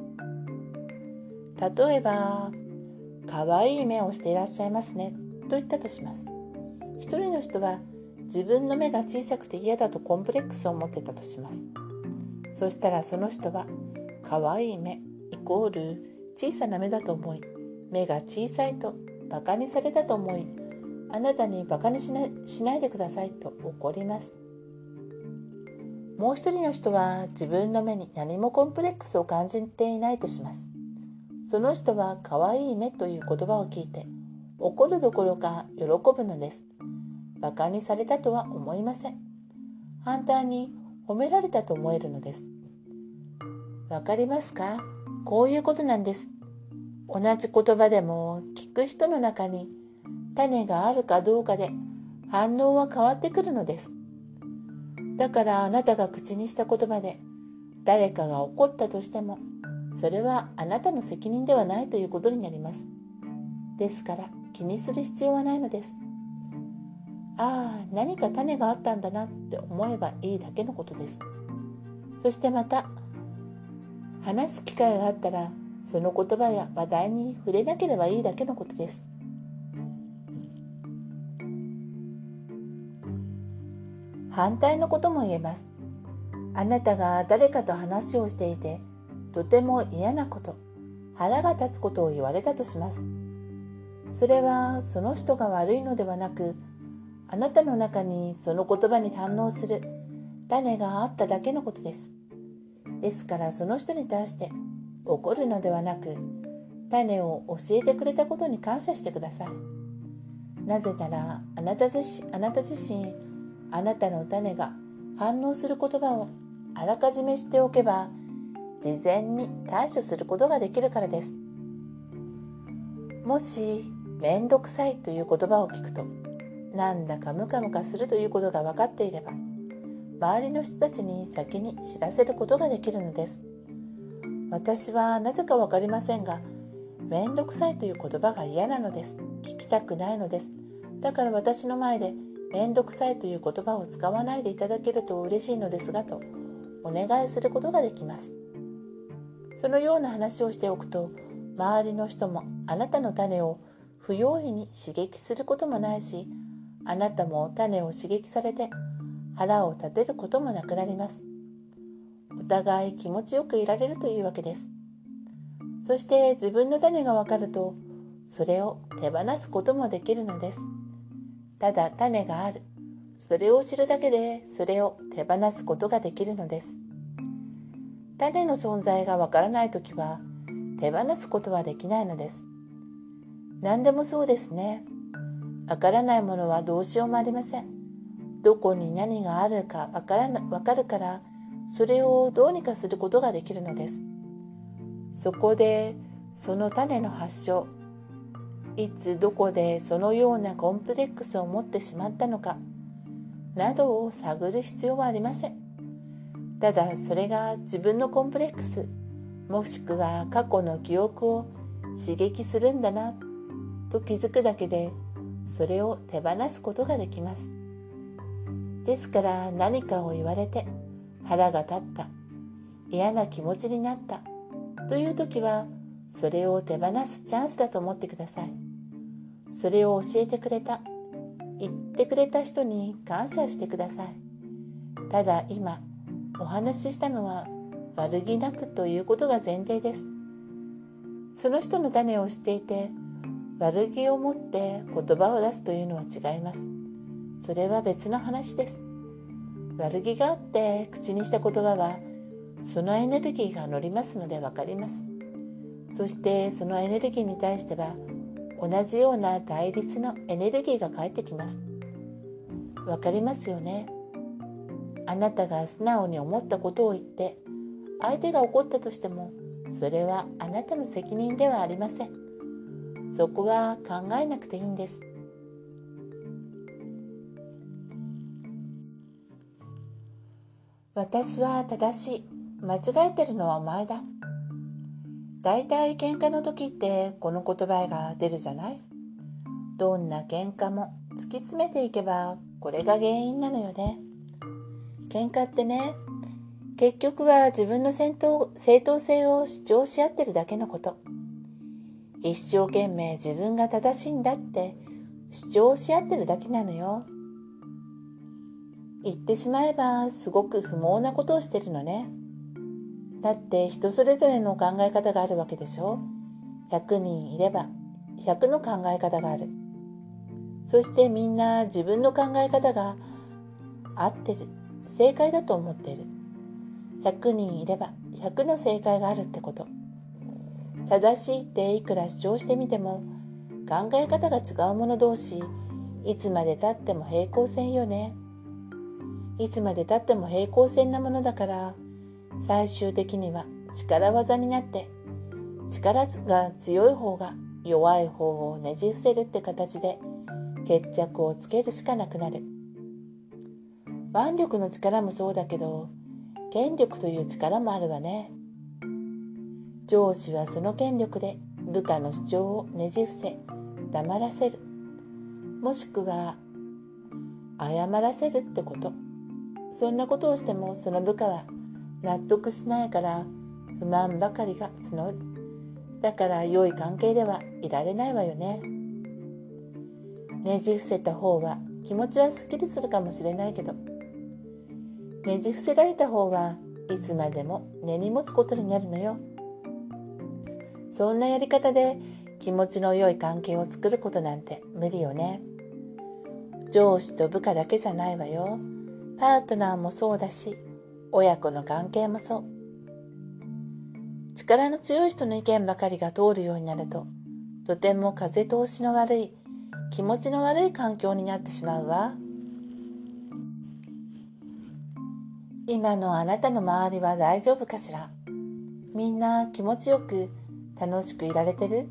例えば可愛い目をしていらっしゃいますね。と言ったとします。一人の人は自分の目が小さくて嫌だとコンプレックスを持ってたとします。そしたらその人は可愛い目イコール小さな目だと思い目が小さいとバカにされたと思いあなたにバカにしなしないでくださいと怒ります。もう一人の人は自分の目に何もコンプレックスを感じていないとします。その人は可愛い目という言葉を聞いて怒るどころか喜ぶのです。馬鹿にされたとは思いません。反対に褒められたと思えるのです。わかりますか？こういうことなんです。同じ言葉でも聞く人の中に種があるかどうかで反応は変わってくるのです。だからあなたが口にした言葉で誰かが怒ったとしてもそれはあなたの責任ではないということになります。ですから気にする必要はないのです。ああ何か種があったんだなって思えばいいだけのことです。そしてまた話す機会があったらその言葉や話題に触れなければいいだけのことです。反対のことも言えますあなたが誰かと話をしていてとても嫌なこと腹が立つことを言われたとしますそれはその人が悪いのではなくあなたの中にその言葉に反応する種があっただけのことです。ですからその人に対して怒るのではなく種を教えてくれたことに感謝してください。なぜならあなた自身あなた自身あなたの種が反応する言葉をあらかじめ知っておけば事前に対処することができるからです。もしめんどくさいという言葉を聞くとなんだかムカムカするということが分かっていれば周りの人たちに先に知らせることができるのです。私はなぜか分かりませんがめんどくさいという言葉が嫌なのです。聞きたくないのです。だから私の前でめんどくさいという言葉を使わないでいただけると嬉しいのですがとお願いすることができます。そのような話をしておくと周りの人もあなたの種を不用意に刺激することもないしあなたも種を刺激されて腹を立てることもなくなります。お互い気持ちよくいられるというわけです。そして自分の種がわかるとそれを手放すこともできるのです。ただ種があるそれを知るだけでそれを手放すことができるのです種の存在がわからない時は手放すことはできないのです何でもそうですねわからないものはどうしようもありません。どこに何があるかわからなわかるからそれをどうにかすることができるのです。そこでその種の発症いつどこでそのようなコンプレックスを持ってしまったのかなどを探る必要はありません。ただそれが自分のコンプレックスもしくは過去の記憶を刺激するんだなと気づくだけでそれを手放すことができますですから何かを言われて腹が立った嫌な気持ちになったという時はそれを手放すチャンスだと思ってくださいそれを教えてくれた。言ってくれた人に感謝してください。ただ今お話ししたのは悪気なくということが前提です。その人の種を知っていて悪気を持って言葉を出すというのは違います。それは別の話です。悪気があって口にした言葉はそのエネルギーが乗りますので分かります。そしてそのエネルギーに対しては同じような対立のエネルギーが返ってきます。分かりますよね？あなたが素直に思ったことを言って相手が怒ったとしてもそれはあなたの責任ではありません。そこは考えなくていいんです。私は正しい。間違えてるのはお前だ。だいたい喧嘩の時ってこの言葉が出るじゃない？どんな喧嘩も突き詰めていけばこれが原因なのよね。喧嘩ってね結局は自分の正当正当性を主張し合ってるだけのこと。一生懸命自分が正しいんだって主張し合ってるだけなのよ。言ってしまえばすごく不毛なことをしてるのね。だって人それぞれの考え方があるわけでしょ？100人いれば100の考え方がある。そしてみんな自分の考え方が合ってる。正解だと思ってる。100人いれば100の正解があるってこと。正しいっていくら主張してみても考え方が違う者同士いつまでたっても平行線よね。いつまでたっても平行線なものだから最終的には力技になって力が強い方が弱い方をねじ伏せるって形で決着をつけるしかなくなる。腕力の力もそうだけど権力という力もあるわね。上司はその権力で部下の主張をねじ伏せ黙らせる。もしくは謝らせるってこと。そんなことをしてもその部下は納得しないから不満ばかりが募る。だから良い関係ではいられないわよね。ねじ伏せた方は気持ちはすっきりするかもしれないけど。ねじ伏せられた方はいつまでも根に持つことになるのよ。そんなやり方で気持ちの良い関係を作ることなんて無理よね。上司と部下だけじゃないわよ。パートナーもそうだし親子の関係もそう。力の強い人の意見ばかりが通るようになるととても風通しの悪い気持ちの悪い環境になってしまうわ。今のあなたの周りは大丈夫かしら？みんな気持ちよく楽しくいられてる？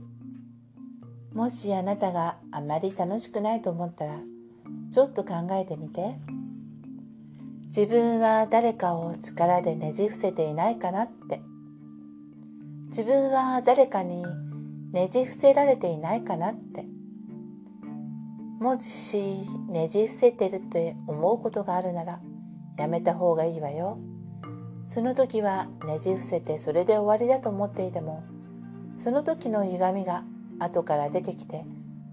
もしあなたがあまり楽しくないと思ったらちょっと考えてみて。自分は誰かを力でねじ伏せていないかなって。自分は誰かにねじ伏せられていないかなって。もしねじ伏せてるって思うことがあるならやめた方がいいわよ。その時はねじ伏せてそれで終わりだと思っていてもその時の歪みが後から出てきて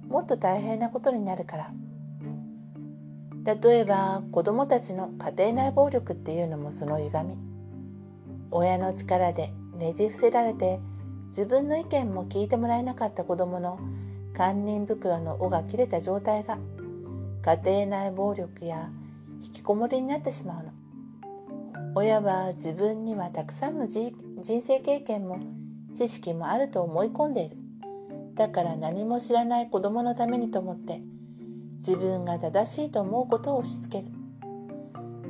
もっと大変なことになるから例えば子供たちの家庭内暴力っていうのもその歪み。親の力でねじ伏せられて自分の意見も聞いてもらえなかった子供の堪忍袋の尾が切れた状態が家庭内暴力や引きこもりになってしまうの。親は自分にはたくさんの人生経験も知識もあると思い込んでいる。だから何も知らない子供のためにと思って自分が正しいと思うことを押し付ける。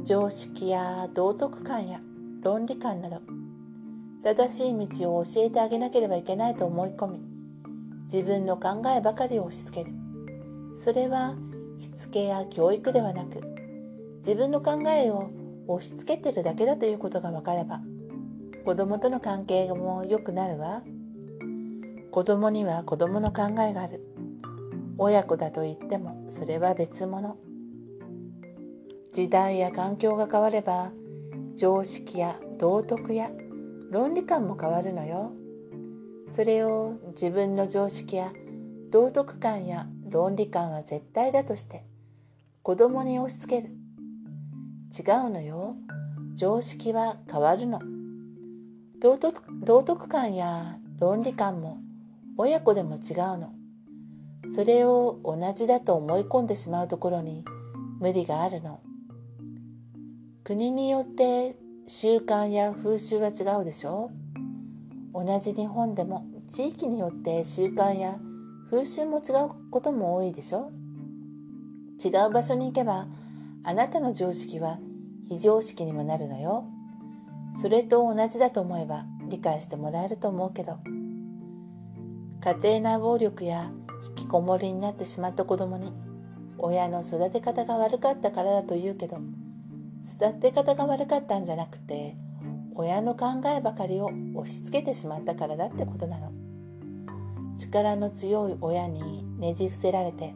常識や道徳観や論理観など正しい道を教えてあげなければいけないと思い込み自分の考えばかりを押し付ける。それはしつけや教育ではなく自分の考えを押し付けてるだけだということが分かれば子供との関係も良くなるわ。子供には子供の考えがある。親子だと言ってもそれは別物。時代や環境が変われば常識や道徳や論理観も変わるのよ。それを自分の常識や道徳観や論理観は絶対だとして子供に押し付ける。違うのよ。常識は変わるの。道徳道徳観や論理観も親子でも違うの。それを同じだと思い込んでしまうところに無理があるの。国によって習慣や風習は違うでしょ。同じ日本でも地域によって習慣や風習も違うことも多いでしょ。違う場所に行けばあなたの常識は非常識にもなるのよ。それと同じだと思えば理解してもらえると思うけど。家庭内暴力やこもりになってしまった子供に親の育て方が悪かったからだと言うけど育て方が悪かったんじゃなくて親の考えばかりを押し付けてしまったからだってことなの。力の強い親にねじ伏せられて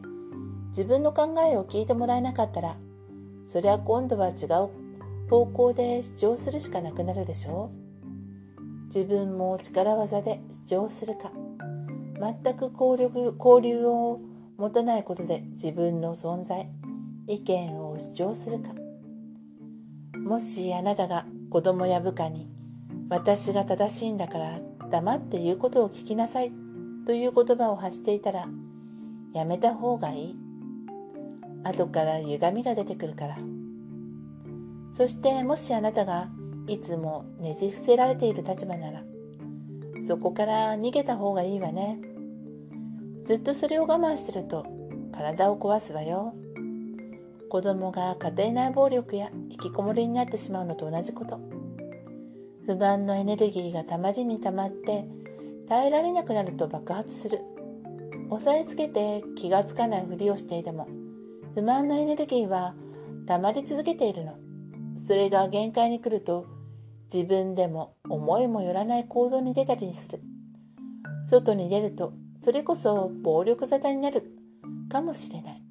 自分の考えを聞いてもらえなかったらそりゃ今度は違う方向で主張するしかなくなるでしょう。自分も力技で主張するか全く交流交流を持たないことで自分の存在意見を主張するか。もしあなたが子供や部下に私が正しいんだから黙って言うことを聞きなさいという言葉を発していたらやめた方がいい。後から歪みが出てくるから。そしてもしあなたがいつもねじ伏せられている立場ならそこから逃げた方がいいわね。ずっとそれを我慢してると体を壊すわよ。子供が家庭内暴力や引きこもりになってしまうのと同じこと。不満のエネルギーがたまりにたまって耐えられなくなると爆発する。押さえつけて気がつかないふりをしていても不満のエネルギーはたまり続けているの。それが限界に来ると自分でも思いもよらない行動に出たりする。外に出るとそれこそ暴力沙汰になる。かもしれない。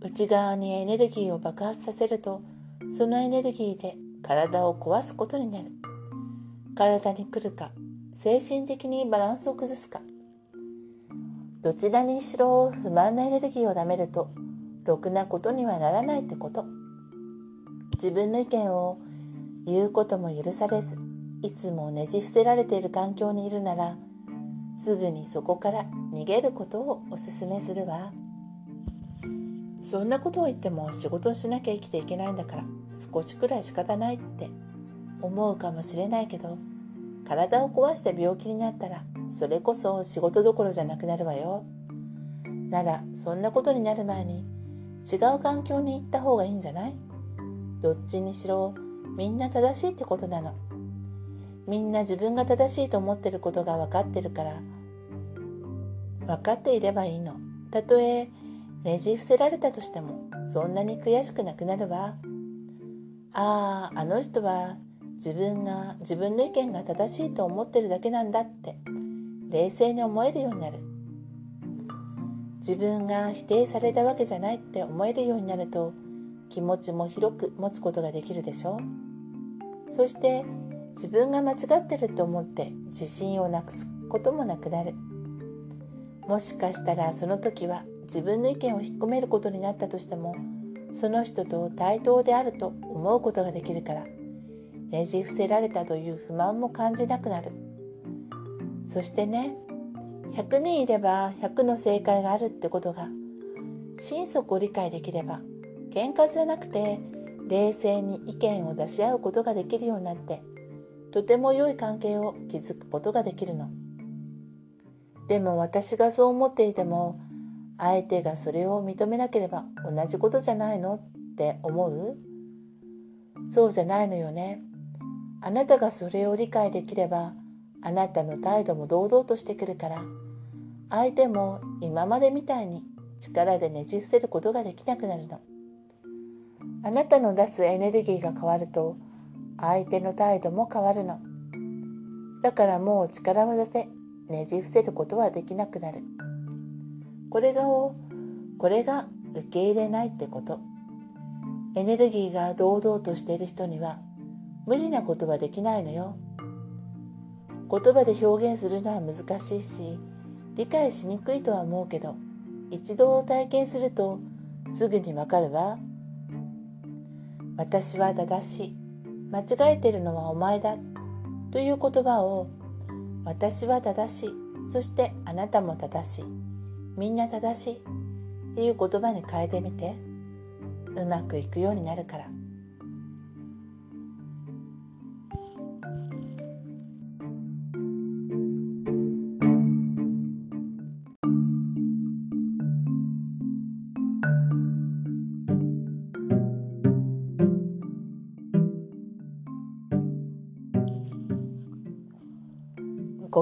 内側にエネルギーを爆発させるとそのエネルギーで体を壊すことになる。体に来るか精神的にバランスを崩すか。どちらにしろ不満なエネルギーをなめるとろくなことにはならないってこと。自分の意見を言うことも許されずいつもねじ伏せられている環境にいるならすぐにそこから逃げることをおすすめするわ。そんなことを言っても仕事をしなきゃ生きていけないんだから少しくらい仕方ないって思うかもしれないけど体を壊して病気になったらそれこそ仕事どころじゃなくなるわよ。ならそんなことになる前に違う環境に行った方がいいんじゃない？どっちにしろみんな正しいってことなの。みんな自分が正しいと思ってることが分かってるから。分かっていればいいの。たとえねじ伏せられたとしてもそんなに悔しくなくなるわ。あああの人は自分が自分の意見が正しいと思ってるだけなんだって冷静に思えるようになる。自分が否定されたわけじゃないって思えるようになると気持ちも広く持つことができるでしょ。うそして自分が間違ってると思って自信をなくすこともなくなる。もしかしたらその時は自分の意見を引っ込めることになったとしてもその人と対等であると思うことができるからねじ伏せられたという不満も感じなくなる。そしてね100人いれば100の正解があるってことが心底理解できれば喧嘩じゃなくて冷静に意見を出し合うことができるようになってとても良い関係を築くことができるの。でも私がそう思っていても相手がそれを認めなければ同じことじゃないの？って思う？そうじゃないのよね。あなたがそれを理解できればあなたの態度も堂々としてくるから相手も今までみたいに力でねじ伏せることができなくなるの。あなたの出すエネルギーが変わると相手の態度も変わるの。だからもう力技でねじ伏せることはできなくなる。これがこれが受け入れないってこと。エネルギーが堂々としている人には無理なことはできないのよ。言葉で表現するのは難しいし理解しにくいとは思うけど一度体験するとすぐにわかるわ。私は正しい間違えてるのはお前だ。という言葉を私は正しい。そしてあなたも正しい。みんな正しい。っていう言葉に変えてみて。うまくいくようになるから。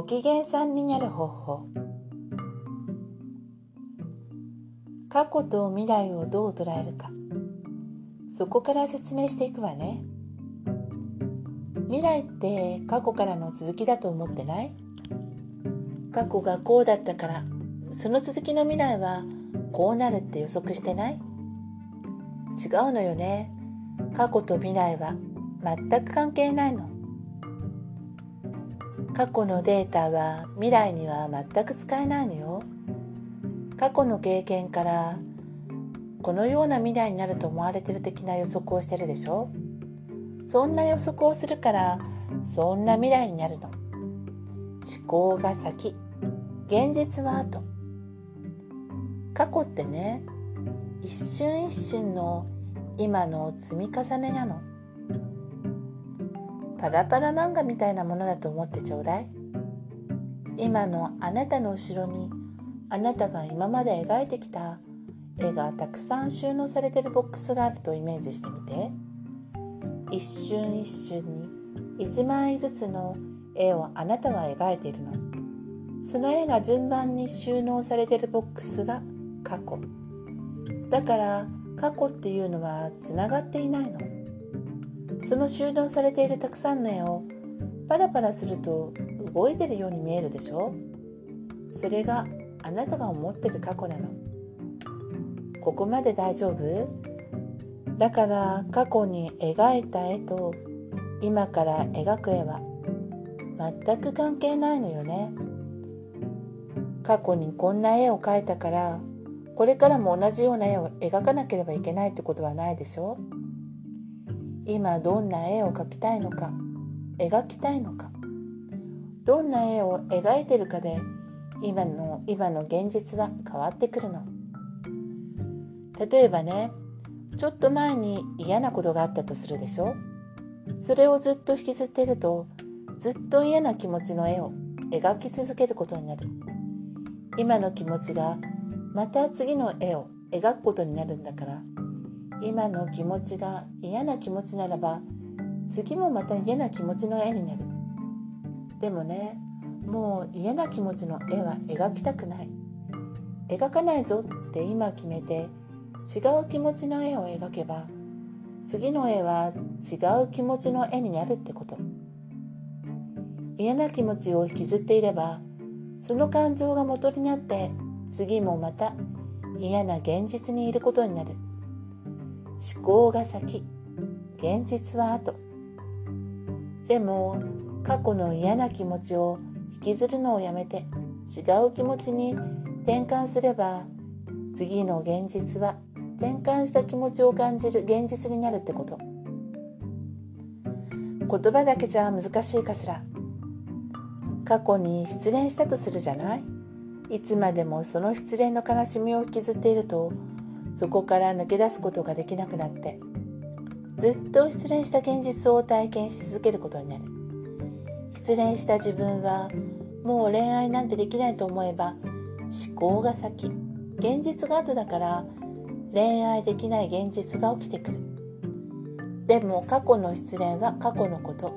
機嫌さんになる方法。過去と未来をどう捉えるか。そこから説明していくわね。未来って過去からの続きだと思ってない？過去がこうだったからその続きの未来はこうなるって予測してない？違うのよね。過去と未来は全く関係ないの。過去のデータは未来には全く使えないのよ。過去の経験からこのような未来になると思われてる的な予測をしてるでしょ。そんな予測をするからそんな未来になるの。思考が先。現実は後。過去ってね一瞬一瞬の今の積み重ねなの。パラパラ漫画みたいなものだと思ってちょうだい。今のあなたの後ろにあなたが今まで描いてきた絵がたくさん収納されてるボックスがあるとイメージしてみて。一瞬一瞬に1枚ずつの絵をあなたは描いているの。その絵が順番に収納されてるボックスが過去。だから過去っていうのはつながっていないの。その収納されているたくさんの絵をパラパラすると動いてるように見えるでしょ？それがあなたが思ってる過去なの。ここまで大丈夫？だから過去に描いた絵と今から描く絵は全く関係ないのよね。過去にこんな絵を描いたからこれからも同じような絵を描かなければいけないってことはないでしょ？今どんな絵を描きたいのか描きたいのか。どんな絵を描いてるかで今の今の現実は変わってくるの。例えばねちょっと前に嫌なことがあったとするでしょ。それをずっと引きずってるとずっと嫌な気持ちの絵を描き続けることになる。今の気持ちがまた次の絵を描くことになるんだから今の気持ちが嫌な気持ちならば次もまた嫌な気持ちの絵になる。でもねもう嫌な気持ちの絵は描きたくない。描かないぞって今決めて違う気持ちの絵を描けば次の絵は違う気持ちの絵になるってこと。嫌な気持ちを引きずっていればその感情が元になって次もまた嫌な現実にいることになる。思考が先。現実は後。でも過去の嫌な気持ちを引きずるのをやめて違う気持ちに転換すれば次の現実は転換した気持ちを感じる現実になるってこと。言葉だけじゃ難しいかしら。過去に失恋したとするじゃない？いつまでもその失恋の悲しみを引きずっているとそこから抜け出すことができなくなってずっと失恋した現実を体験し続けることになる。失恋した自分はもう恋愛なんてできないと思えば思考が先現実が後だから恋愛できない現実が起きてくる。でも過去の失恋は過去のこと。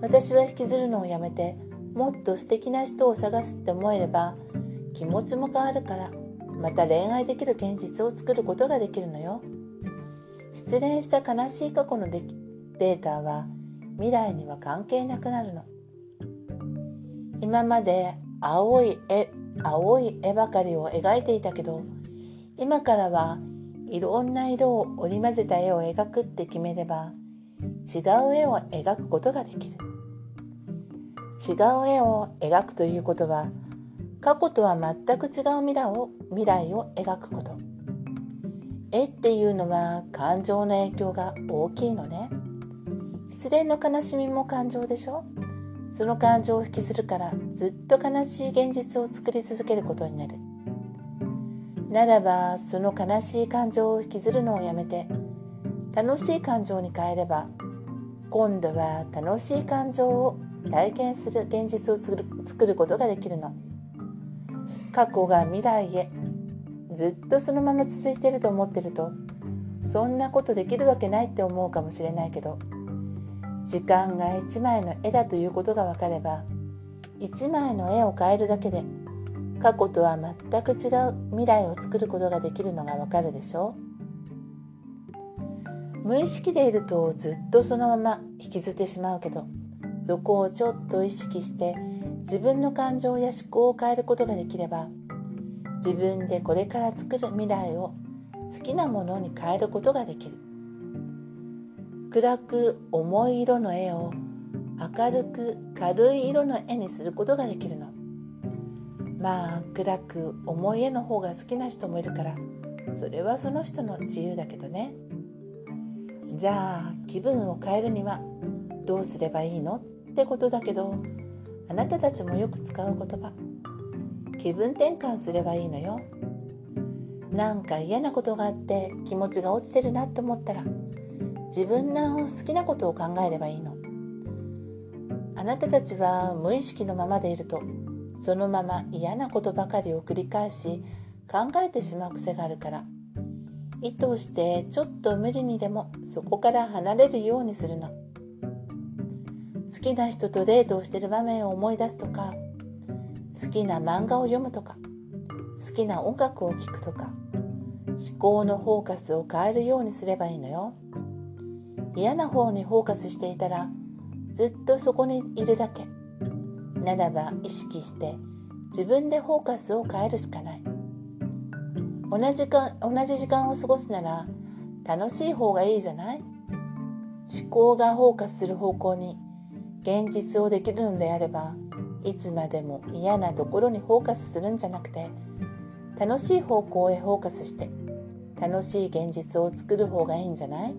私は引きずるのをやめてもっと素敵な人を探すって思えれば気持ちも変わるから。また恋愛できる現実を作ることができるのよ。失恋した悲しい過去のデータは未来には関係なくなるの。今まで青い絵青い絵ばかりを描いていたけど今からはいろんな色を織り交ぜた絵を描くって決めれば違う絵を描くことができる。違う絵を描くということは過去とは全く違う未来を未来を描くこと。絵っていうのは感情の影響が大きいのね。失恋の悲しみも感情でしょ。その感情を引きずるからずっと悲しい現実を作り続けることになる。ならばその悲しい感情を引きずるのをやめて楽しい感情に変えれば今度は楽しい感情を体験する現実を作る作ることができるの。過去が未来へ。ずっとそのまま続いてると思ってるとそんなことできるわけないって思うかもしれないけど時間が1枚の絵だということが分かれば1枚の絵を変えるだけで過去とは全く違う未来を作ることができるのがわかるでしょう。無意識でいるとずっとそのまま引きずってしまうけどそこをちょっと意識して自分の感情や思考を変えることができれば自分でこれから作る未来を好きなものに変えることができる。暗く重い色の絵を明るく軽い色の絵にすることができるの。まあ暗く重い絵の方が好きな人もいるからそれはその人の自由だけどね。じゃあ気分を変えるにはどうすればいいの？ってことだけどあなたたちもよく使う言葉。気分転換すればいいのよ。なんか嫌なことがあって気持ちが落ちてるなって思ったら自分の好きなことを考えればいいの。あなたたちは無意識のままでいるとそのまま嫌なことばかりを繰り返し考えてしまう癖があるから意図してちょっと無理にでもそこから離れるようにするの。好きな人とデートをしてる場面を思い出すとか好きな漫画を読むとか好きな音楽を聴くとか思考のフォーカスを変えるようにすればいいのよ。嫌な方にフォーカスしていたらずっとそこにいるだけ。ならば意識して自分でフォーカスを変えるしかない。同じか同じ時間を過ごすなら楽しい方がいいじゃない？思考がフォーカスする方向に現実をできるのであればいつまでも嫌なところにフォーカスするんじゃなくて楽しい方向へフォーカスして楽しい現実を作る方がいいんじゃない？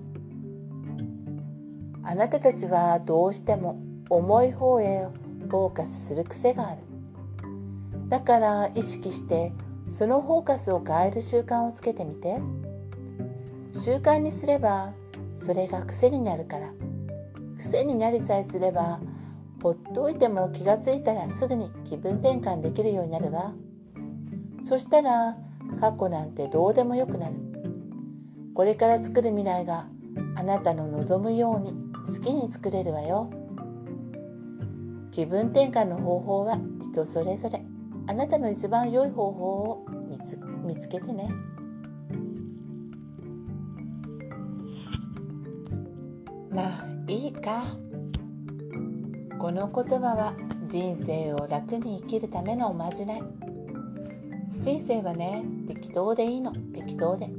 あなたたちはどうしても重い方へフォーカスする癖がある。だから意識してそのフォーカスを変える習慣をつけてみて。習慣にすればそれが癖になるから。癖になりさえすればほっといても気がついたらすぐに気分転換できるようになるわ。そしたら過去なんてどうでもよくなる。これから作る未来があなたの望むように好きに作れるわよ。気分転換の方法は人それぞれ。あなたの一番良い方法を見つけてね。まあいいか？この言葉は人生を楽に生きるためのおまじない。人生はね適当でいいの。適当で。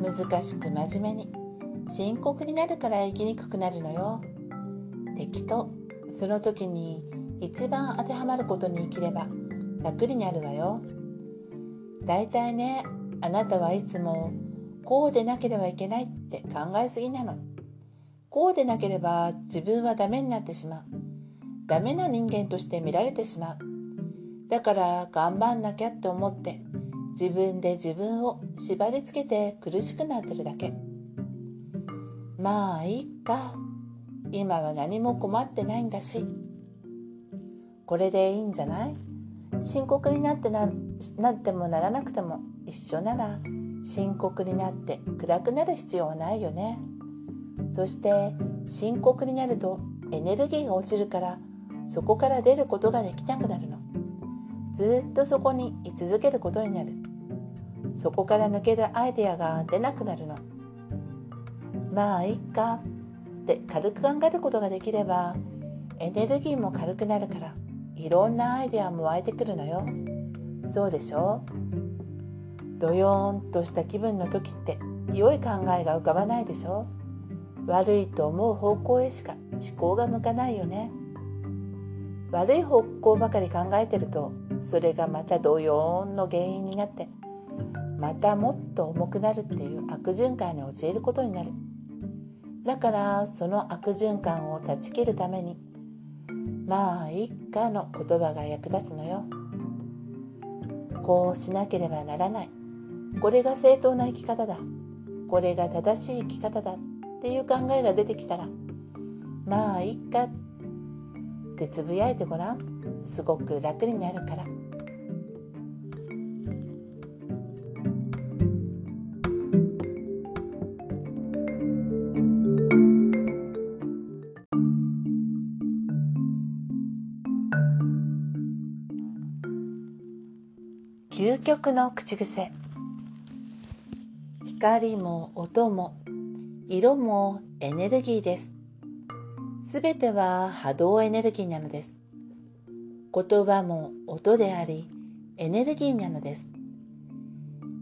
難しく真面目に。深刻になるから生きにくくなるのよ。適当。その時に一番当てはまることに生きれば楽になるわよ。だいたいねあなたはいつもこうでなければいけないって考えすぎなの。こうでなければ自分はダメになってしまう。ダメな人間として見られてしまう。だから頑張んなきゃって思って自分で自分を縛りつけて苦しくなってるだけ。まあいいか。今は何も困ってないんだし。これでいいんじゃない？深刻になってななってもならなくても一緒なら深刻になって暗くなる必要はないよね。そして深刻になるとエネルギーが落ちるからそこから出ることができなくなるの。ずっとそこに居続けることになる。そこから抜けるアイデアが出なくなるの。まあいっか。って軽く考えることができればエネルギーも軽くなるからいろんなアイデアも湧いてくるのよ。そうでしょ？ドヨーンとした気分の時って良い考えが浮かばないでしょ？悪いと思う方向へしか思考が向かないよね。悪い方向ばかり考えてるとそれがまたドヨーンの原因になってまたもっと重くなるっていう悪循環に陥ることになる。だからその悪循環を断ち切るためにまあ一家の言葉が役立つのよ。こうしなければならない。これが正当な生き方だ。これが正しい生き方だ。っていう考えが出てきたらまあいっかってつぶやいてごらんすごく楽になるから。究極の口癖光も音も色もエネルギーです。すべては波動エネルギーなのです。言葉も音でありエネルギーなのです。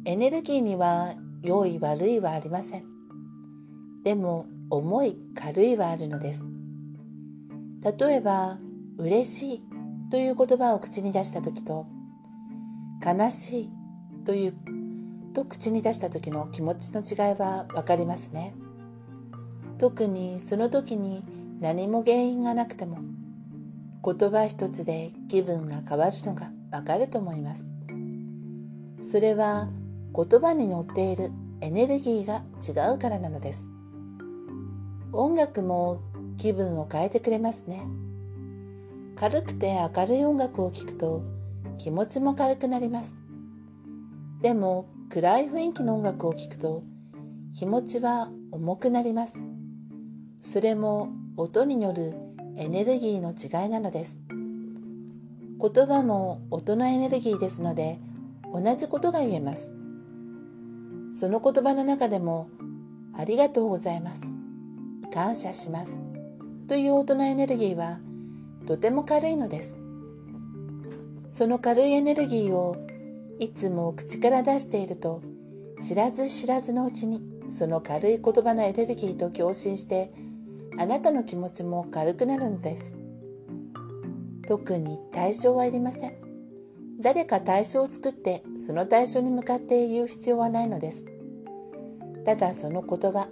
エネルギーには良い悪いはありません。でも重い軽いはあるのです。例えば嬉しいという言葉を口に出した時と悲しいというと口に出した時の気持ちの違いは分かりますね。特にその時に何も原因がなくても言葉一つで気分が変わるのがわかると思います。それは言葉に乗っているエネルギーが違うからなのです。音楽も気分を変えてくれますね。軽くて明るい音楽を聴くと気持ちも軽くなります。でも暗い雰囲気の音楽を聴くと気持ちは重くなります。それも音によるエネルギーの違いなのです。言葉も音のエネルギーですので同じことが言えます。その言葉の中でもありがとうございます。感謝します。という音のエネルギーはとても軽いのです。その軽いエネルギーをいつも口から出していると知らず知らずのうちにその軽い言葉のエネルギーと共振してあなたの気持ちも軽くなるのです。特に対象はいりません。誰か対象を作ってその対象に向かって言う必要はないのです。ただその言葉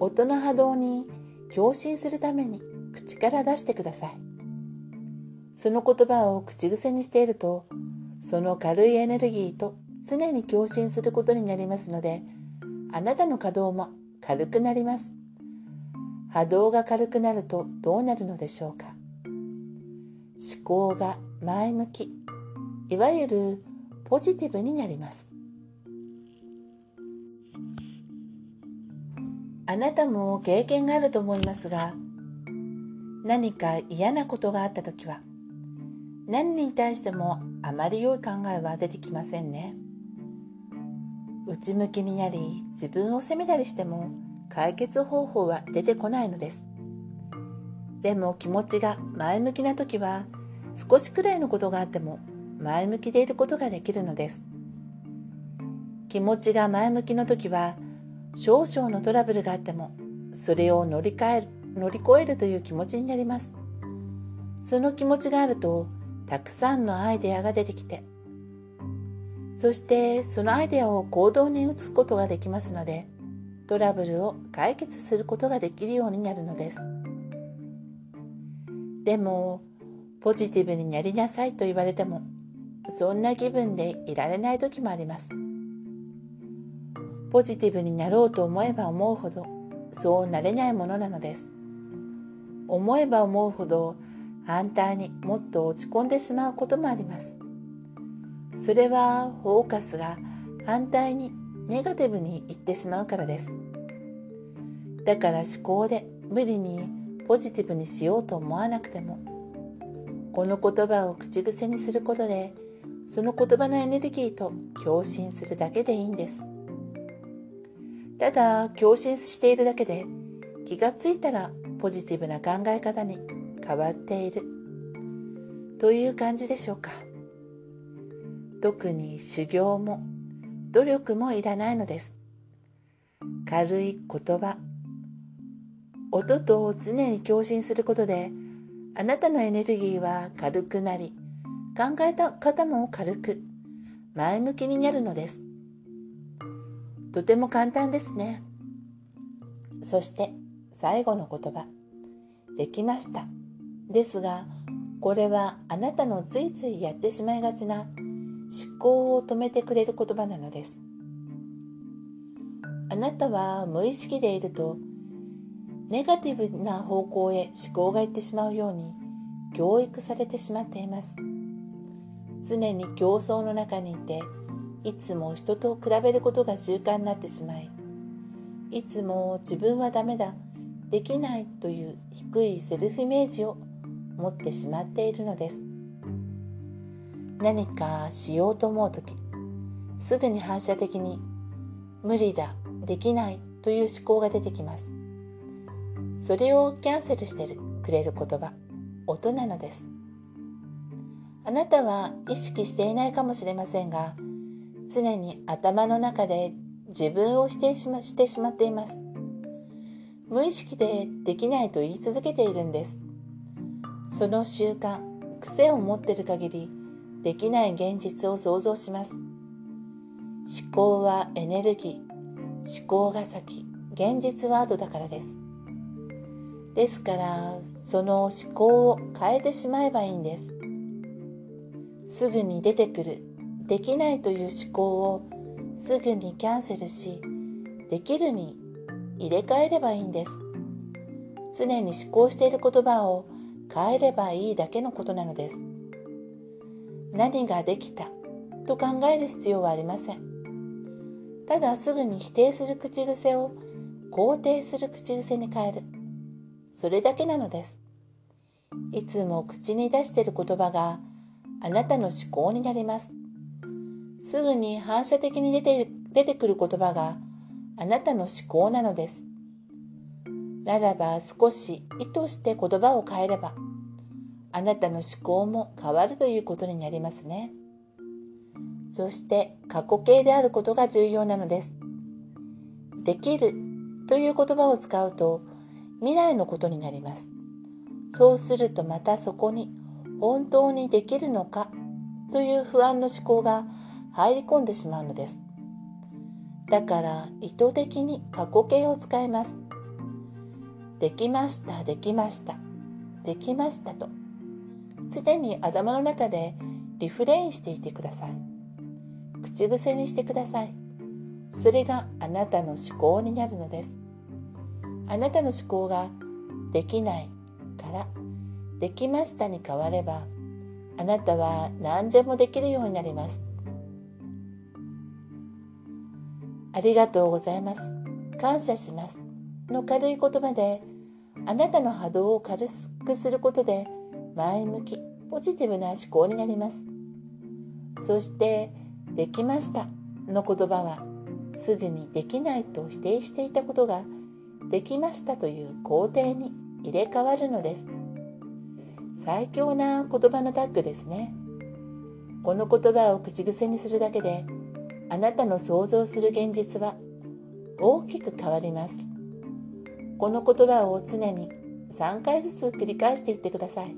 音の波動に共振するために口から出してください。その言葉を口癖にしているとその軽いエネルギーと常に共振することになりますのであなたの稼働も軽くなります。波動が軽くなるとどうなるのでしょうか？思考が前向きいわゆるポジティブになります。あなたも経験があると思いますが何か嫌なことがあった時は何に対してもあまり良い考えは出てきませんね。内向きになり自分を責めたりしても解決方法は出てこないのです。でも気持ちが前向きな時は少しくらいのことがあっても前向きでいることができるのです。気持ちが前向きの時は少々のトラブルがあってもそれを乗り換える乗り越えるという気持ちになります。その気持ちがあるとたくさんのアイデアが出てきてそしてそのアイデアを行動に移すことができますのでトラブルを解決することができるようになるのです。でもポジティブになりなさいと言われてもそんな気分でいられない時もあります。ポジティブになろうと思えば思うほどそうなれないものなのです。思えば思うほど反対にもっと落ち込んでしまうこともあります。それはフォーカスが反対にネガティブに言ってしまうからです。だから思考で無理にポジティブにしようと思わなくてもこの言葉を口癖にすることでその言葉のエネルギーと共振するだけでいいんです。ただ共振しているだけで気がついたらポジティブな考え方に変わっている。という感じでしょうか。特に修行も努力もいらないのです。軽い言葉音と常に共振することであなたのエネルギーは軽くなり考えた方も軽く前向きになるのです。とても簡単ですね。そして最後の言葉。できました。ですがこれはあなたのついついやってしまいがちな思考を止めてくれる言葉なのです。あなたは無意識でいるとネガティブな方向へ思考がいってしまうように教育されてしまっています。常に競争の中にいていつも人と比べることが習慣になってしまいいつも自分はダメだできないという低いセルフイメージを持ってしまっているのです。何かしようと思う時すぐに反射的に無理だできないという思考が出てきます。それをキャンセルしてくれる言葉音なのです。あなたは意識していないかもしれませんが常に頭の中で自分を否定し,、ま、してしまっています。無意識でできないと言い続けているんです。その習慣癖を持っている限りできない現実を想像します。思考はエネルギー思考が先現実は後だからです。ですからその思考を変えてしまえばいいんです。すぐに出てくるできないという思考をすぐにキャンセルしできるに入れ替えればいいんです。常に思考している言葉を変えればいいだけのことなのです。何ができたと考える必要はありません。ただすぐに否定する口癖を肯定する口癖に変える。それだけなのです。いつも口に出している言葉があなたの思考になります。すぐに反射的に出て出てくる言葉があなたの思考なのです。ならば少し意図して言葉を変えればあなたの思考も変わるということになりますね。そして過去形であることが重要なのです。できるという言葉を使うと未来のことになります。そうするとまたそこに本当にできるのかという不安の思考が入り込んでしまうのです。だから意図的に過去形を使います。できましたできましたできましたと。常に頭の中でリフレインしていてください。口癖にしてください。それがあなたの思考になるのです。あなたの思考ができないからできましたに変わればあなたは何でもできるようになります。ありがとうございます。感謝します。の軽い言葉であなたの波動を軽くすることで前向きポジティブな思考になります。そしてできましたの言葉はすぐにできないと否定していたことができましたという肯定に入れ替わるのです。最強な言葉のタッグですね。この言葉を口癖にするだけであなたの想像する現実は大きく変わります。この言葉を常に3回ずつ繰り返していってください。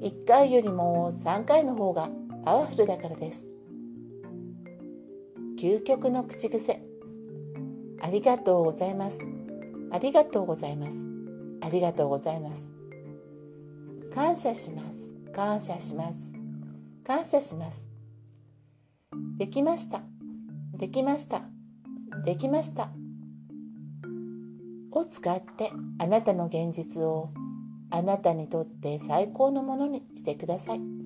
1回よりも3回の方がパワフルだからです。究極の口癖。ありがとうございます。ありがとうございます。ありがとうございます。感謝します。感謝します。感謝します。できました。できました。できました。を使ってあなたの現実をあなたにとって最高のものにしてください。